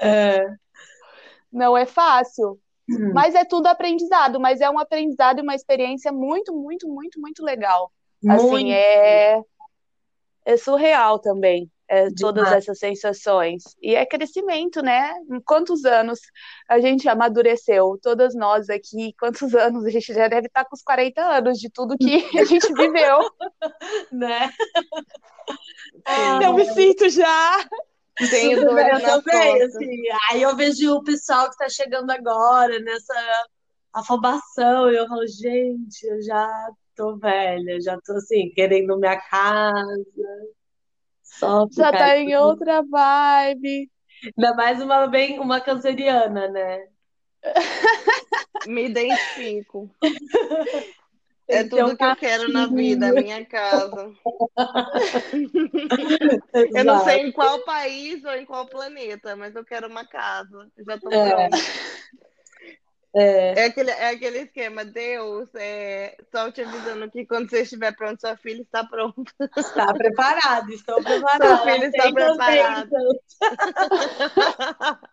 É. Não é fácil. Hum. Mas é tudo aprendizado, mas é um aprendizado e uma experiência muito, muito, muito, muito legal. Assim, Muito. é, é surreal também, é, todas Demais. essas sensações. E é crescimento, né? Em quantos anos a gente amadureceu? Todas nós aqui, <laughs> quantos anos? A gente já deve estar com os 40 anos de tudo que <laughs> a gente viveu. né? Sim. Eu me sinto já. Tenho bem, dores eu também, assim. Aí eu vejo o pessoal que está chegando agora nessa afobação, e eu falo, gente, eu já tô velha, já tô assim, querendo minha casa, só Já tá em outra vibe. Ainda mais uma bem uma canceriana, né? <laughs> Me identifico. <laughs> É tudo um que eu quero na vida, minha casa. <laughs> Eu não sei em qual país ou em qual planeta, mas eu quero uma casa. Eu Já tô É. É, É aquele, é aquele esquema, Deus, é, só te avisando que quando você estiver pronto, sua filha está pronta. está preparado, estou Sua preparada. filha está preparada. <laughs>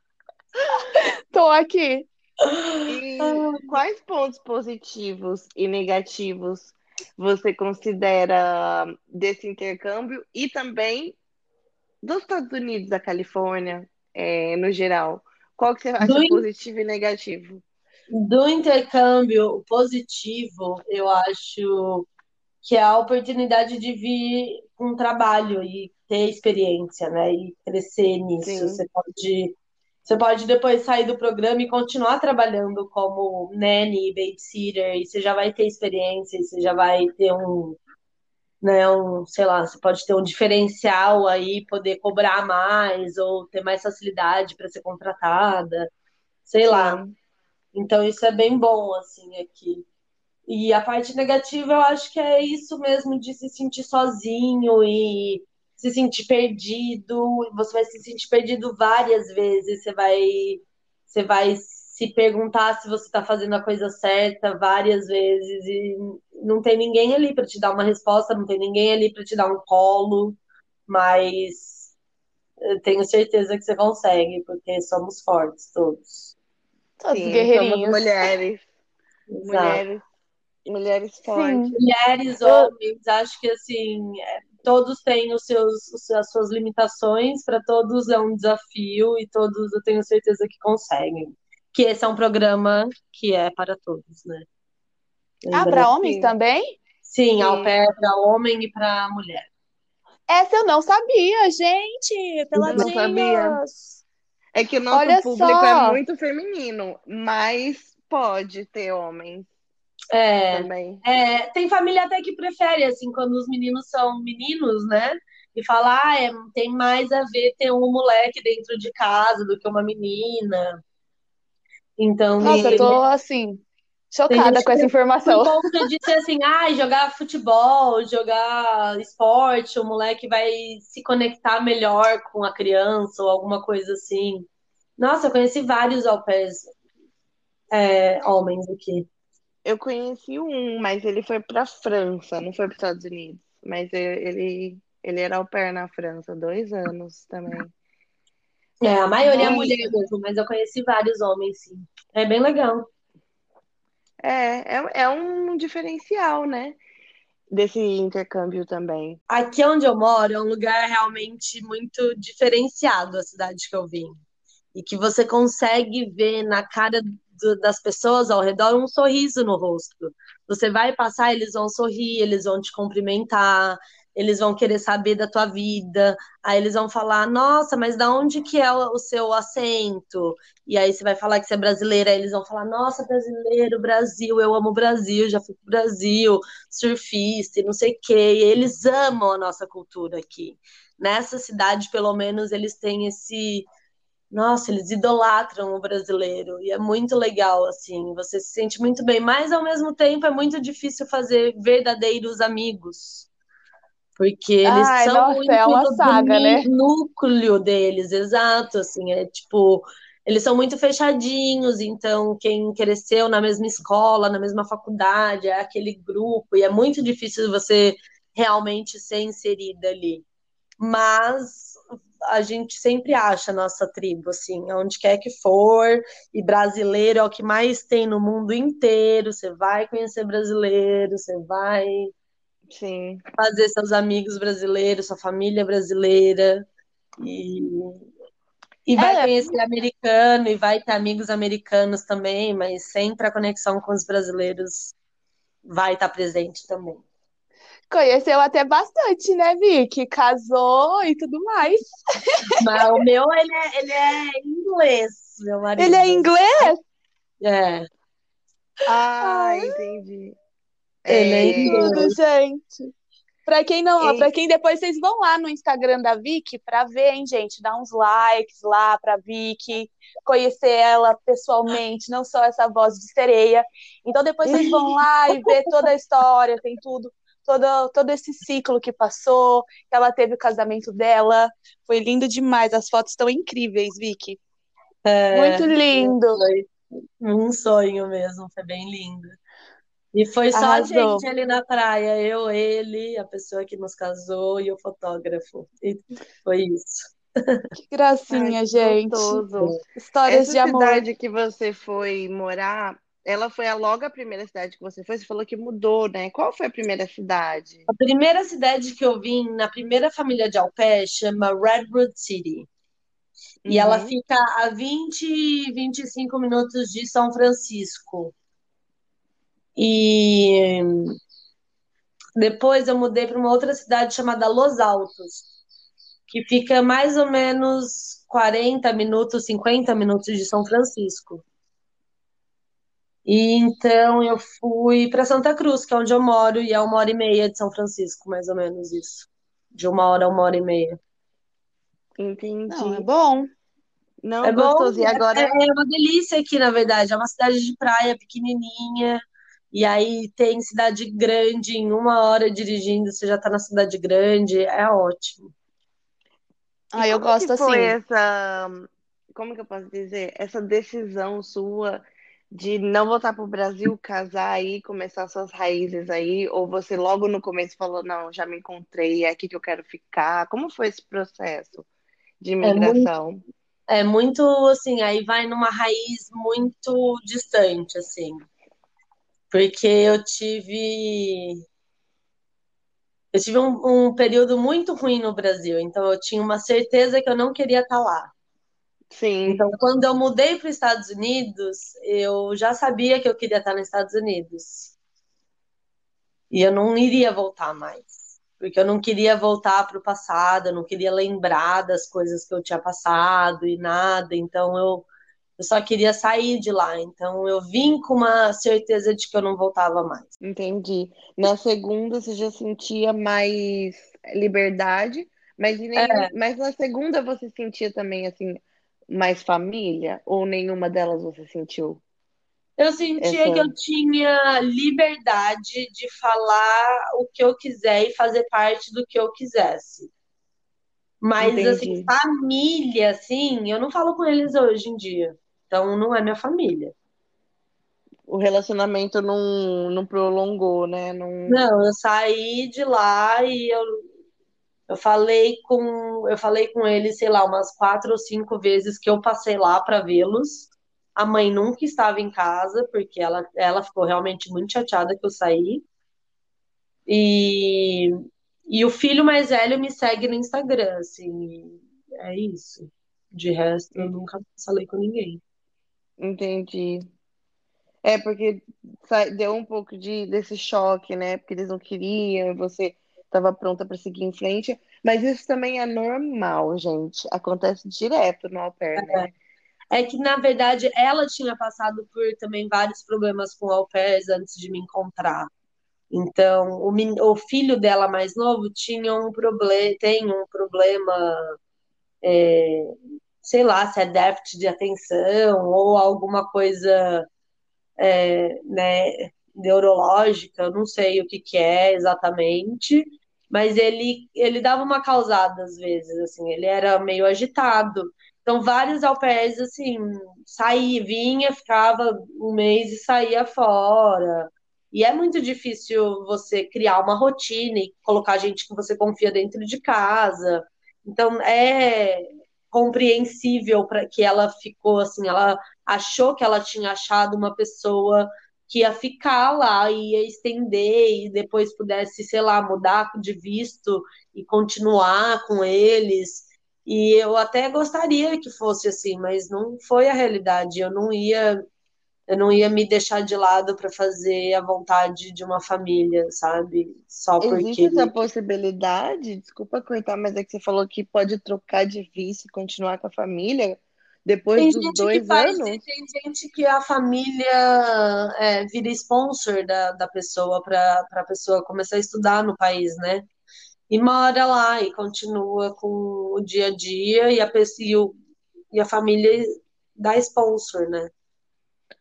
Tô aqui. E quais pontos positivos e negativos você considera desse intercâmbio e também dos Estados Unidos, da Califórnia, é, no geral? Qual que você acha Do in- positivo e negativo? Do intercâmbio positivo, eu acho que é a oportunidade de vir com trabalho e ter experiência, né? E crescer nisso. Sim. Você pode, você pode depois sair do programa e continuar trabalhando como nanny, babysitter, e você já vai ter experiência, e você já vai ter um, né, um, sei lá, você pode ter um diferencial aí, poder cobrar mais ou ter mais facilidade para ser contratada, sei lá. Então isso é bem bom assim aqui. E a parte negativa eu acho que é isso mesmo de se sentir sozinho e se sentir perdido. Você vai se sentir perdido várias vezes. Você vai, você vai se perguntar se você está fazendo a coisa certa várias vezes e não tem ninguém ali para te dar uma resposta, não tem ninguém ali para te dar um colo, mas eu tenho certeza que você consegue, porque somos fortes todos. Todos Sim, somos guerreirinhos. mulheres. Exato. Mulheres. Mulheres fortes. Sim. mulheres, homens, acho que assim, é, todos têm os seus, as suas limitações, para todos é um desafio e todos eu tenho certeza que conseguem. Que esse é um programa que é para todos, né? Ah, Lembrando. para homens também? Sim, ao pair para homem e para mulher. Essa eu não sabia, gente. Não sabia? É que o nosso Olha público só. é muito feminino, mas pode ter homens É, também. é, tem família até que prefere, assim, quando os meninos são meninos, né? E fala, ah, é, tem mais a ver ter um moleque dentro de casa do que uma menina. Então, Nossa, eu tô assim, chocada com essa Por informação. conta de ser assim, ah, jogar futebol, jogar esporte, o moleque vai se conectar melhor com a criança ou alguma coisa assim. Nossa, eu conheci vários au pairs, é, homens aqui. Eu conheci um, mas ele foi para França, não foi para os Estados Unidos. Mas ele, ele era au pair na França, dois anos também. É, a maioria é mulher mesmo, mas eu conheci vários homens, sim. É bem legal. É, é, é um diferencial, né? desse intercâmbio também? Aqui onde eu moro é um lugar realmente muito diferenciado, a cidade que eu vim. E que você consegue ver na cara do, das pessoas ao redor um sorriso no rosto. Você vai passar, eles vão sorrir, eles vão te cumprimentar, eles vão querer saber da tua vida, aí eles vão falar, nossa, mas da onde que é o seu assento? E aí você vai falar que você é brasileira, aí eles vão falar, nossa, brasileiro, Brasil, eu amo o Brasil, já fui pro Brasil, surfista não sei o quê, e eles amam a nossa cultura aqui. Nessa cidade, pelo menos, eles têm esse nossa, eles idolatram o brasileiro. E é muito legal, assim, você se sente muito bem, mas ao mesmo tempo é muito difícil fazer verdadeiros amigos, porque eles Ai, são nossa, muito é uma saga, né? núcleo deles, exato, assim, é tipo, eles são muito fechadinhos, então quem cresceu na mesma escola, na mesma faculdade, é aquele grupo, e é muito difícil você realmente ser inserida ali. Mas a gente sempre acha a nossa tribo, assim, onde quer que for, e brasileiro é o que mais tem no mundo inteiro. Você vai conhecer brasileiro, você vai Sim. fazer seus amigos brasileiros, sua família brasileira, e, e vai É. conhecer americano, e vai ter amigos americanos também, mas sempre a conexão com os brasileiros vai estar presente também. Conheceu até bastante, né, Vicky? Casou e tudo mais. Mas o meu, ele é, ele é inglês, meu marido. Ele é inglês? É. Ah, entendi. Ele é É, inglês. Tudo, gente. Pra quem não, para quem depois vocês vão lá no Instagram da Vicky pra ver, hein, gente, dar uns likes lá pra Vicky, conhecer ela pessoalmente, não só essa voz de sereia. Então depois vocês vão lá e ver toda a história, tem tudo, todo, todo esse ciclo que passou, que ela teve o casamento dela. Foi lindo demais, as fotos estão incríveis, Vicky. É, Muito lindo. Foi um sonho mesmo, foi bem lindo. E foi só a Arrasou. gente ali na praia, eu, ele, a pessoa que nos casou e o fotógrafo. E foi isso. Que gracinha, ai, que gente. gostoso. Histórias Essa de amor. cidade que você foi morar, ela foi a- logo a primeira cidade que você foi? Você falou que mudou, né? Qual foi a primeira cidade? A primeira cidade que eu vim, na primeira família de pair, chama Redwood City. E ela Uhum. fica a 20, 25 minutos de São Francisco. E depois eu mudei para uma outra cidade chamada Los Altos, que fica mais ou menos 40 minutos, 50 minutos de São Francisco. E então eu fui para Santa Cruz, que é onde eu moro, e é uma hora e meia de São Francisco, mais ou menos isso. De uma hora a uma hora e meia. Entendi. Não, é bom. Não, É bom, gostoso. E agora é, é uma delícia aqui, na verdade. É uma cidade de praia pequenininha, e aí tem cidade grande, em uma hora dirigindo, você já tá na cidade grande, é ótimo. Ah, eu gosto que foi assim. essa, como que eu posso dizer? Essa decisão sua de não voltar para o Brasil, casar aí, começar suas raízes aí, ou você logo no começo falou, não, já me encontrei, é aqui que eu quero ficar. Como foi esse processo de É muito, imigração? é muito assim, aí vai numa raiz muito distante, assim. Porque eu tive. Eu tive um, um período muito ruim no Brasil, então eu tinha uma certeza que eu não queria estar lá. Sim, Então, quando eu mudei para os Estados Unidos, eu já sabia que eu queria estar nos Estados Unidos. E eu não iria voltar mais. Porque eu não queria voltar para o passado, eu não queria lembrar das coisas que eu tinha passado e nada. Então, eu, eu só queria sair de lá. Então, eu vim com uma certeza de que eu não voltava mais. entendi. Na segunda você já sentia mais liberdade, mas, em nenhum, É, mas na segunda você sentia também assim mais família? Ou nenhuma delas você sentiu eu sentia que essa? eu tinha liberdade de falar o que eu quiser e fazer parte do que eu quisesse. Mas, assim, Entendi. família, assim, eu não falo com eles hoje em dia. Então, não é minha família. O relacionamento não, não prolongou, né? Não... Não, eu saí de lá e eu, eu falei com, eu falei com eles, sei lá, umas quatro ou cinco vezes que eu passei lá para vê-los. A mãe nunca estava em casa, porque ela, ela ficou realmente muito chateada que eu saí. E, e o filho mais velho me segue no Instagram, assim, é isso. De resto, eu nunca falei com ninguém. Entendi. É, porque deu um pouco de, desse choque, né? Porque eles não queriam, você estava pronta para seguir em frente. Mas isso também é normal, gente. Acontece direto no au pair, né? É que, na verdade, ela tinha passado por também vários problemas com au pairs antes de me encontrar. Então, o, men- o filho dela mais novo tinha um problema, tem um problema, sei lá, se é déficit de atenção ou alguma coisa, é, né, neurológica, eu não sei o que que é exatamente, mas ele, ele dava uma causada às vezes, assim, ele era meio agitado. Então, vários pairs, assim, saía, vinha, ficava um mês e saía fora. E é muito difícil você criar uma rotina e colocar gente que você confia dentro de casa. Então, é compreensível para que ela ficou assim, ela achou que ela tinha achado uma pessoa que ia ficar lá, ia estender e depois pudesse, sei lá, mudar de visto e continuar com eles. E eu até gostaria que fosse assim, mas não foi a realidade. Eu não ia, eu não ia me deixar de lado para fazer a vontade de uma família, sabe? Só Existe porque essa possibilidade? Desculpa cortar, mas é que você falou que pode trocar de vice e continuar com a família depois Tem dos dois faz, anos? tem gente que a família é, vira sponsor da, da pessoa para a pessoa começar a estudar no país, né? E mora lá e continua com o dia a dia e a, pessoa, e, o- e a família dá sponsor, né?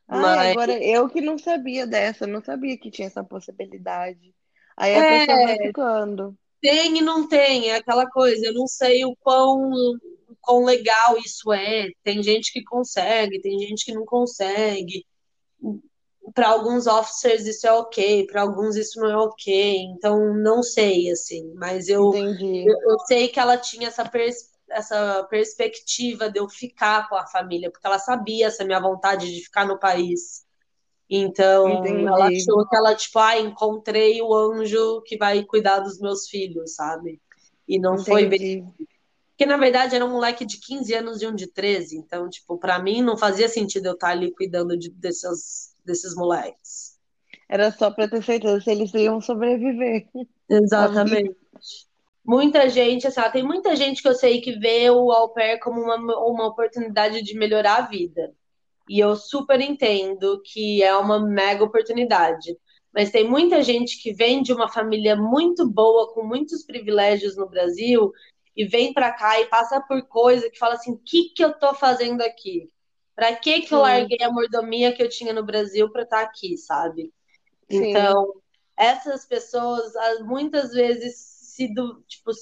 Ai, Mas agora eu que não sabia dessa, eu não sabia que tinha essa possibilidade. Aí a pessoa vai é, ficando. tem e não tem, é aquela coisa, eu não sei o quão, quão legal isso é. Tem gente que consegue, tem gente que não consegue. para alguns officers isso é ok, para alguns isso não é ok, então não sei, assim, mas eu, Entendi, eu, eu sei que ela tinha essa, pers essa perspectiva de eu ficar com a família, porque ela sabia essa minha vontade de ficar no país. Então, ela entendi, achou que ela, tipo, ah, encontrei o anjo que vai cuidar dos meus filhos, sabe? E não foi bem. Porque, na verdade, era um moleque de 15 anos e um de 13. Então, tipo, pra mim não fazia sentido eu estar ali cuidando de, desses, desses moleques. Era só para ter certeza se eles iam sobreviver. Exatamente. Muita gente, assim, tem muita gente que eu sei que vê o au pair como uma, uma oportunidade de melhorar a vida. E eu super entendo que é uma mega oportunidade. Mas tem muita gente que vem de uma família muito boa, com muitos privilégios no Brasil, e vem pra cá e passa por coisa que fala assim: o que que eu tô fazendo aqui? Pra que que eu larguei a mordomia que eu tinha no Brasil pra estar aqui, sabe? sim, Então, essas pessoas muitas vezes se do, tipo,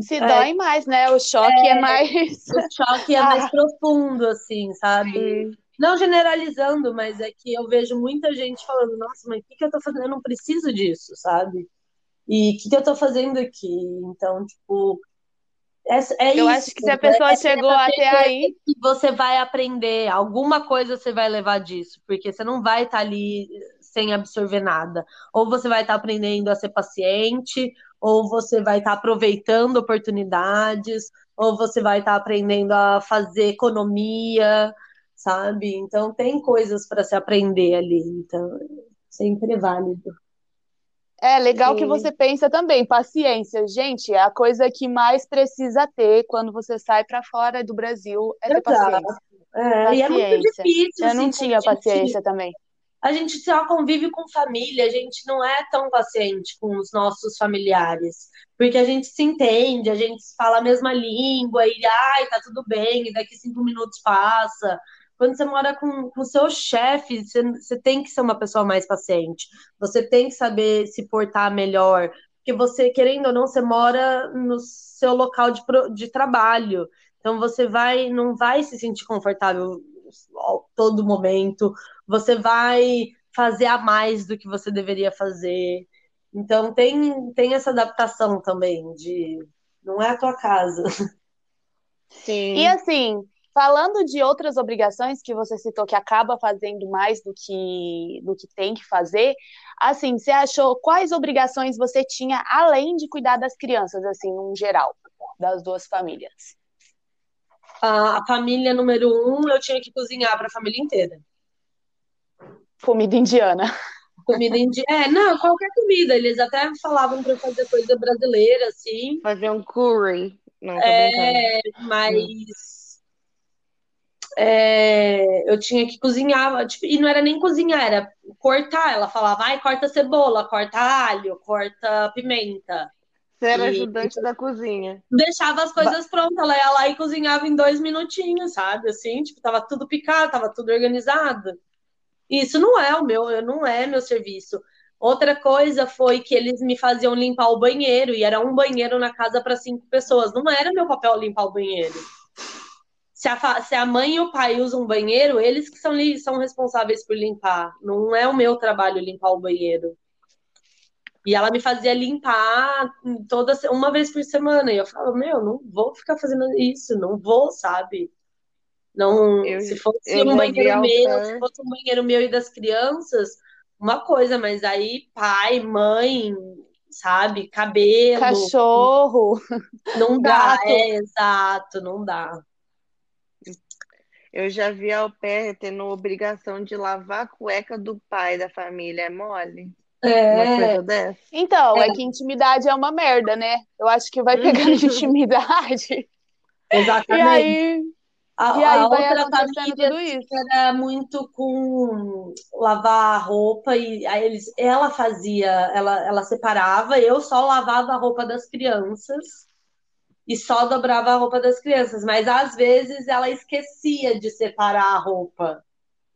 Se é, dói mais, né? O choque é mais. o choque é <laughs> mais Ah, profundo, assim, sabe? sim. Não generalizando, mas é que eu vejo muita gente falando, nossa, mas o que que eu tô fazendo? Eu não preciso disso, sabe? E o que que eu tô fazendo aqui? Então, tipo, é, é eu isso, acho que se a é pessoa ter chegou até aí, que você vai aprender, alguma coisa você vai levar disso, porque você não vai estar ali sem absorver nada. Ou você vai estar aprendendo a ser paciente, ou você vai estar aproveitando oportunidades, ou você vai estar aprendendo a fazer economia, sabe? Então tem coisas para se aprender ali, então sempre é válido. É legal que Sim, você pensa também, paciência. Gente, é a coisa que mais precisa ter quando você sai para fora do Brasil é ter paciência. É, e é muito Paciência. difícil, Eu não assim, tinha a gente paciência também. a gente só convive com família, a gente não é tão paciente com os nossos familiares, porque a gente se entende, a gente fala a mesma língua, e ai, tá tudo bem, e daqui cinco minutos passa. Quando você mora com o seu chefe, você, você tem que ser uma pessoa mais paciente, você tem que saber se portar melhor, porque você, querendo ou não, você mora no seu local de, pro- de trabalho, então você vai, não vai se sentir confortável a todo momento, você vai fazer a mais do que você deveria fazer. Então tem, tem essa adaptação também de não é a tua casa. E sim, assim, Falando de outras obrigações que você citou que acaba fazendo mais do que do que tem que fazer, assim, você achou quais obrigações você tinha além de cuidar das crianças, assim, no geral, das duas famílias? A família número um, eu tinha que cozinhar para a família inteira. Comida indiana. Comida indiana. É, não, qualquer comida. Eles até falavam para fazer coisa brasileira, assim. Fazer um curry. Não, é, mas é, eu tinha que cozinhar, tipo, e não era nem cozinhar, era cortar. Ela falava, ai, corta cebola, corta alho, corta pimenta. Você era e, ajudante da cozinha. Deixava as coisas prontas, ela ia lá e cozinhava em dois minutinhos, sabe? Assim, tipo, tava tudo picado, tava tudo organizado. Isso não é o meu, não é meu serviço. Outra coisa foi que eles me faziam limpar o banheiro, e era um banheiro na casa para cinco pessoas. Não era meu papel limpar o banheiro. Se a, se a mãe e o pai usam banheiro, eles que são, são responsáveis por limpar. Não é o meu trabalho limpar o banheiro. E ela me fazia limpar toda uma vez por semana. E eu falava, meu, não vou ficar fazendo isso, não vou, sabe? Não, eu, se fosse um banheiro meu, se fosse um banheiro meu e das crianças, uma coisa, mas aí pai, mãe, sabe, cabelo, cachorro, não dá, gato. é exato, não dá. Eu já vi ao pé tendo obrigação de lavar a cueca do pai da família, é mole? É. Então, é. é. que intimidade é uma merda, né? Eu acho que vai pegando <laughs> intimidade. Exatamente. E aí a, e aí a outra família tudo isso. era muito com lavar roupa e aí eles, ela fazia, ela, ela separava, eu só lavava a roupa das crianças e só dobrava a roupa das crianças, mas às vezes ela esquecia de separar a roupa.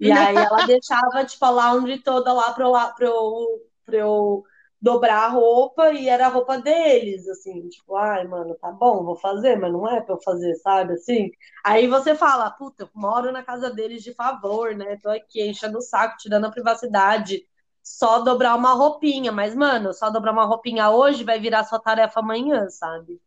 E aí <laughs> ela deixava tipo a laundry toda lá para eu, pra eu, dobrar a roupa e era a roupa deles, assim, tipo, ai, mano, tá bom, vou fazer, mas não é pra eu fazer, sabe, assim? Aí você fala, puta, eu moro na casa deles de favor, né, tô aqui enchendo o saco, tirando a privacidade, só dobrar uma roupinha, mas, mano, só dobrar uma roupinha hoje vai virar sua tarefa amanhã, sabe?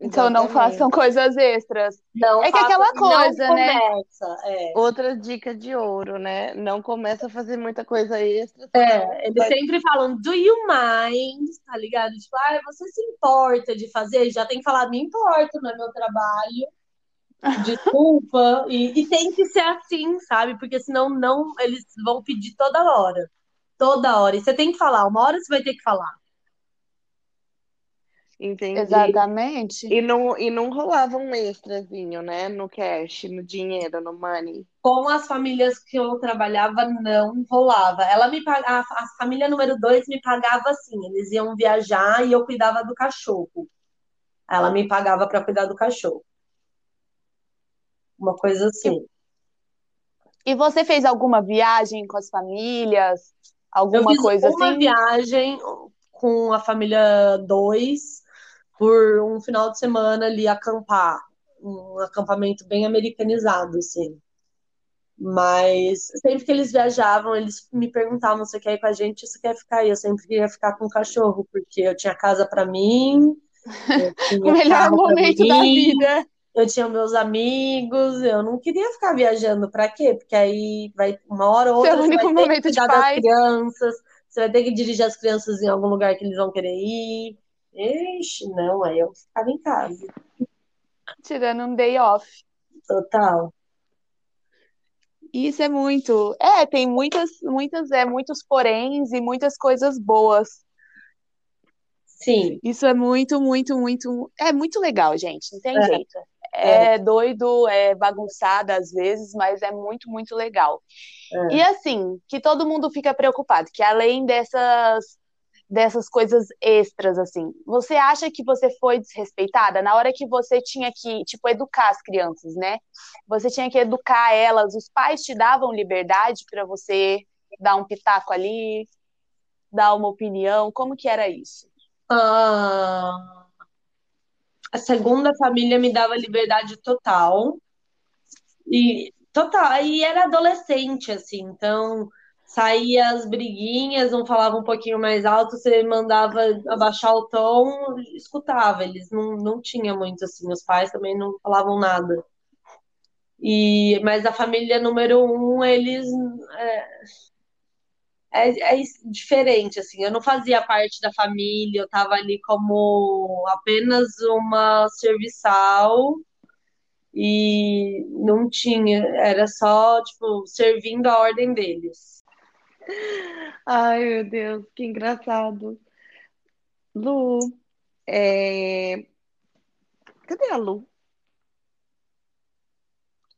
Então não façam coisas extras. Não é que aquela coisa, né? Começa, é. Outra dica de ouro, né? Não começa a fazer muita coisa extra. É, eles vai... sempre falam, do you mind? Tá ligado? Tipo, ah, você se importa de fazer? Já tem que falar, me importo, não é meu trabalho. Desculpa. <laughs> e, e tem que ser assim, sabe? Porque senão não, eles vão pedir toda hora. Toda hora. E você tem que falar, uma hora você vai ter que falar. Entendi. Exatamente. E não, e não rolava um extrazinho, né? No cash, no dinheiro, no money. Com as famílias que eu trabalhava, não rolava. Ela me pagava, a família número dois me pagava assim, eles iam viajar e eu cuidava do cachorro. Ela me pagava para cuidar do cachorro. Uma coisa assim. E você fez alguma viagem com as famílias? Alguma coisa uma assim? Uma viagem com a família 2 por um final de semana ali acampar, um acampamento bem americanizado, assim. Mas sempre que eles viajavam, eles me perguntavam: você quer ir com a gente? Você quer ficar aí? Eu sempre queria ficar com o cachorro, porque eu tinha casa para mim. <laughs> o melhor momento mim, da vida. Eu tinha meus amigos, eu não queria ficar viajando para quê? Porque aí vai uma hora ou outra Seu único momento cuidar das crianças, você vai ter que dirigir as crianças em algum lugar que eles vão querer ir. Ixi, não, aí eu ficava em casa. Tirando um day off. Total. Isso é muito. É, tem muitas, muitas, é, muitos poréns e muitas coisas boas. Sim. Isso é muito, muito, muito. É muito legal, gente. Não tem é. jeito. É, é, doido, é bagunçado às vezes, mas é muito, muito legal. É. E assim, que todo mundo fica preocupado, que além dessas dessas coisas extras, assim. Você acha que você foi desrespeitada na hora que você tinha que, tipo, educar as crianças, né? Você tinha que educar elas, os pais te davam liberdade para você dar um pitaco ali, dar uma opinião, como que era isso? Ah, a segunda família me dava liberdade total. E total, e era adolescente, assim, então saía as briguinhas, um falava um pouquinho mais alto, você mandava abaixar o tom, escutava. Eles não, não tinham muito assim, os pais também não falavam nada. E, mas a família número um, eles é, é, é diferente, assim. Eu não fazia parte da família, eu estava ali como apenas uma serviçal e não tinha, era só, tipo, servindo a ordem deles. Ai, meu Deus, que engraçado. Lu, é... cadê a Lu?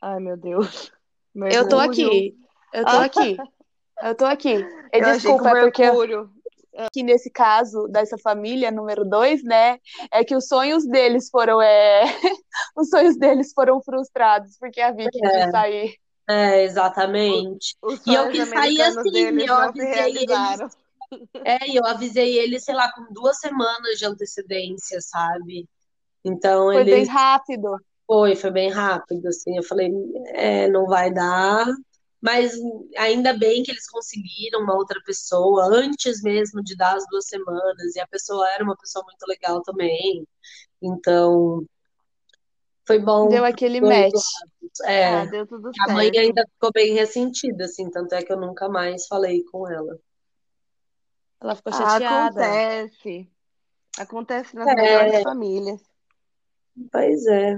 Ai, meu Deus. <laughs> Eu tô aqui. Eu tô aqui. Eu tô aqui. E Eu achei desculpa, que o é porque Mercúrio. aqui nesse caso dessa família número dois, né, é que os sonhos deles foram é... <laughs> os sonhos deles foram frustrados porque a Vicky É. quis sair. É, exatamente. Os E eu sonhos quis sair americanos assim, eu avisei realizaram. É, e eu avisei eles, sei lá, com duas semanas de antecedência, sabe? Então Foi bem eles rápido. foi, foi bem rápido, assim. Eu falei, é, não vai dar. Mas ainda bem que eles conseguiram uma outra pessoa antes mesmo de dar as duas semanas, e a pessoa era uma pessoa muito legal também. Então, foi bom. Deu aquele match. É, Ah, deu tudo a mãe certo. ainda ficou bem ressentida, assim, tanto é que eu nunca mais falei com ela. Ela ficou Ah, chateada. acontece. Acontece nas É. melhores famílias. Pois é.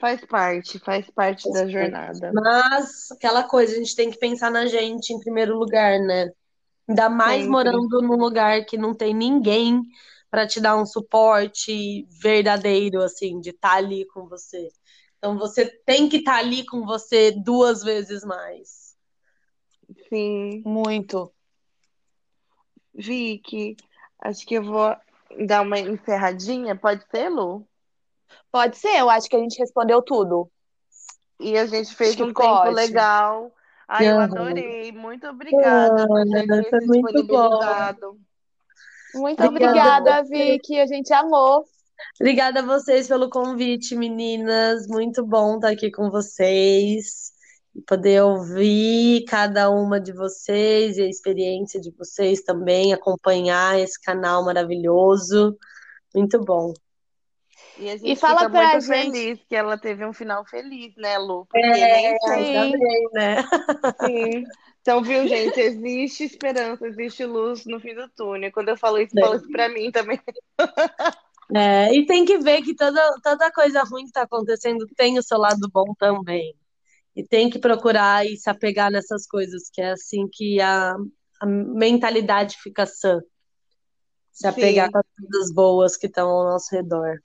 Faz parte, faz parte da jornada. Mas aquela coisa, a gente tem que pensar na gente em primeiro lugar, né? Ainda mais Sempre. morando num lugar que não tem ninguém para te dar um suporte verdadeiro, assim, de estar ali com você. Então você tem que estar ali com você duas vezes mais. Sim. Muito. Vicky, acho que eu vou dar uma encerradinha, pode ser, Lu? Pode ser, eu acho que a gente respondeu tudo. E a gente fez Acho um tempo ótimo. legal. Ai, eu adorei. Muito obrigada por Ah, ter foi se muito disponibilizado. Muito Obrigada. obrigada, Vicky. A gente amou. Obrigada a vocês pelo convite, meninas. Muito bom estar aqui com vocês e poder ouvir cada uma de vocês e a experiência de vocês também, acompanhar esse canal maravilhoso. Muito bom. E a gente fala fica pra muito gente- feliz que ela teve um final feliz, né, Lu? Porque nem Sim. Ainda bem, né? Sim. <laughs> Então, viu, gente? Existe esperança, existe luz no fim do túnel. Quando eu falo isso, É. falo isso pra mim também. <laughs> É, e tem que ver que toda, toda coisa ruim que está acontecendo tem o seu lado bom também. E tem que procurar e se apegar nessas coisas, que é assim que a, a mentalidade fica sã. Se apegar Sim. com as coisas boas que estão ao nosso redor.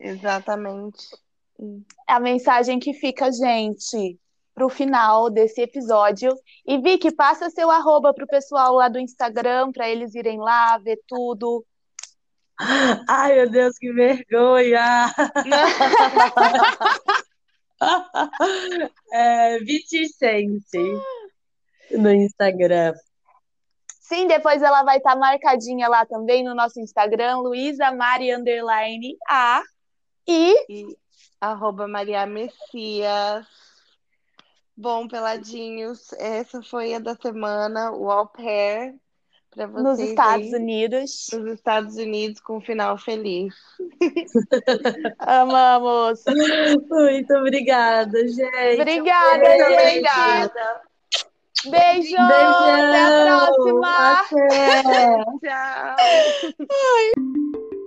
Exatamente. A mensagem que fica, gente, pro final desse episódio. E Vicky, passa seu arroba pro pessoal lá do Instagram, para eles irem lá ver tudo. Ai, meu Deus, que vergonha! <laughs> É, Viticense no Instagram. Sim, depois ela vai estar marcadinha lá também no nosso Instagram, Luísa Mari underline A. E E arroba Maria Messias. Bom, peladinhos, essa foi a da semana, o au pair, para vocês nos Estados aí, Unidos. nos Estados Unidos com um final feliz. <laughs> Amamos. Muito obrigada, gente. Obrigada, Beijo. gente. Obrigada. Beijo. Beijão. Até a próxima. Até. <laughs> Tchau.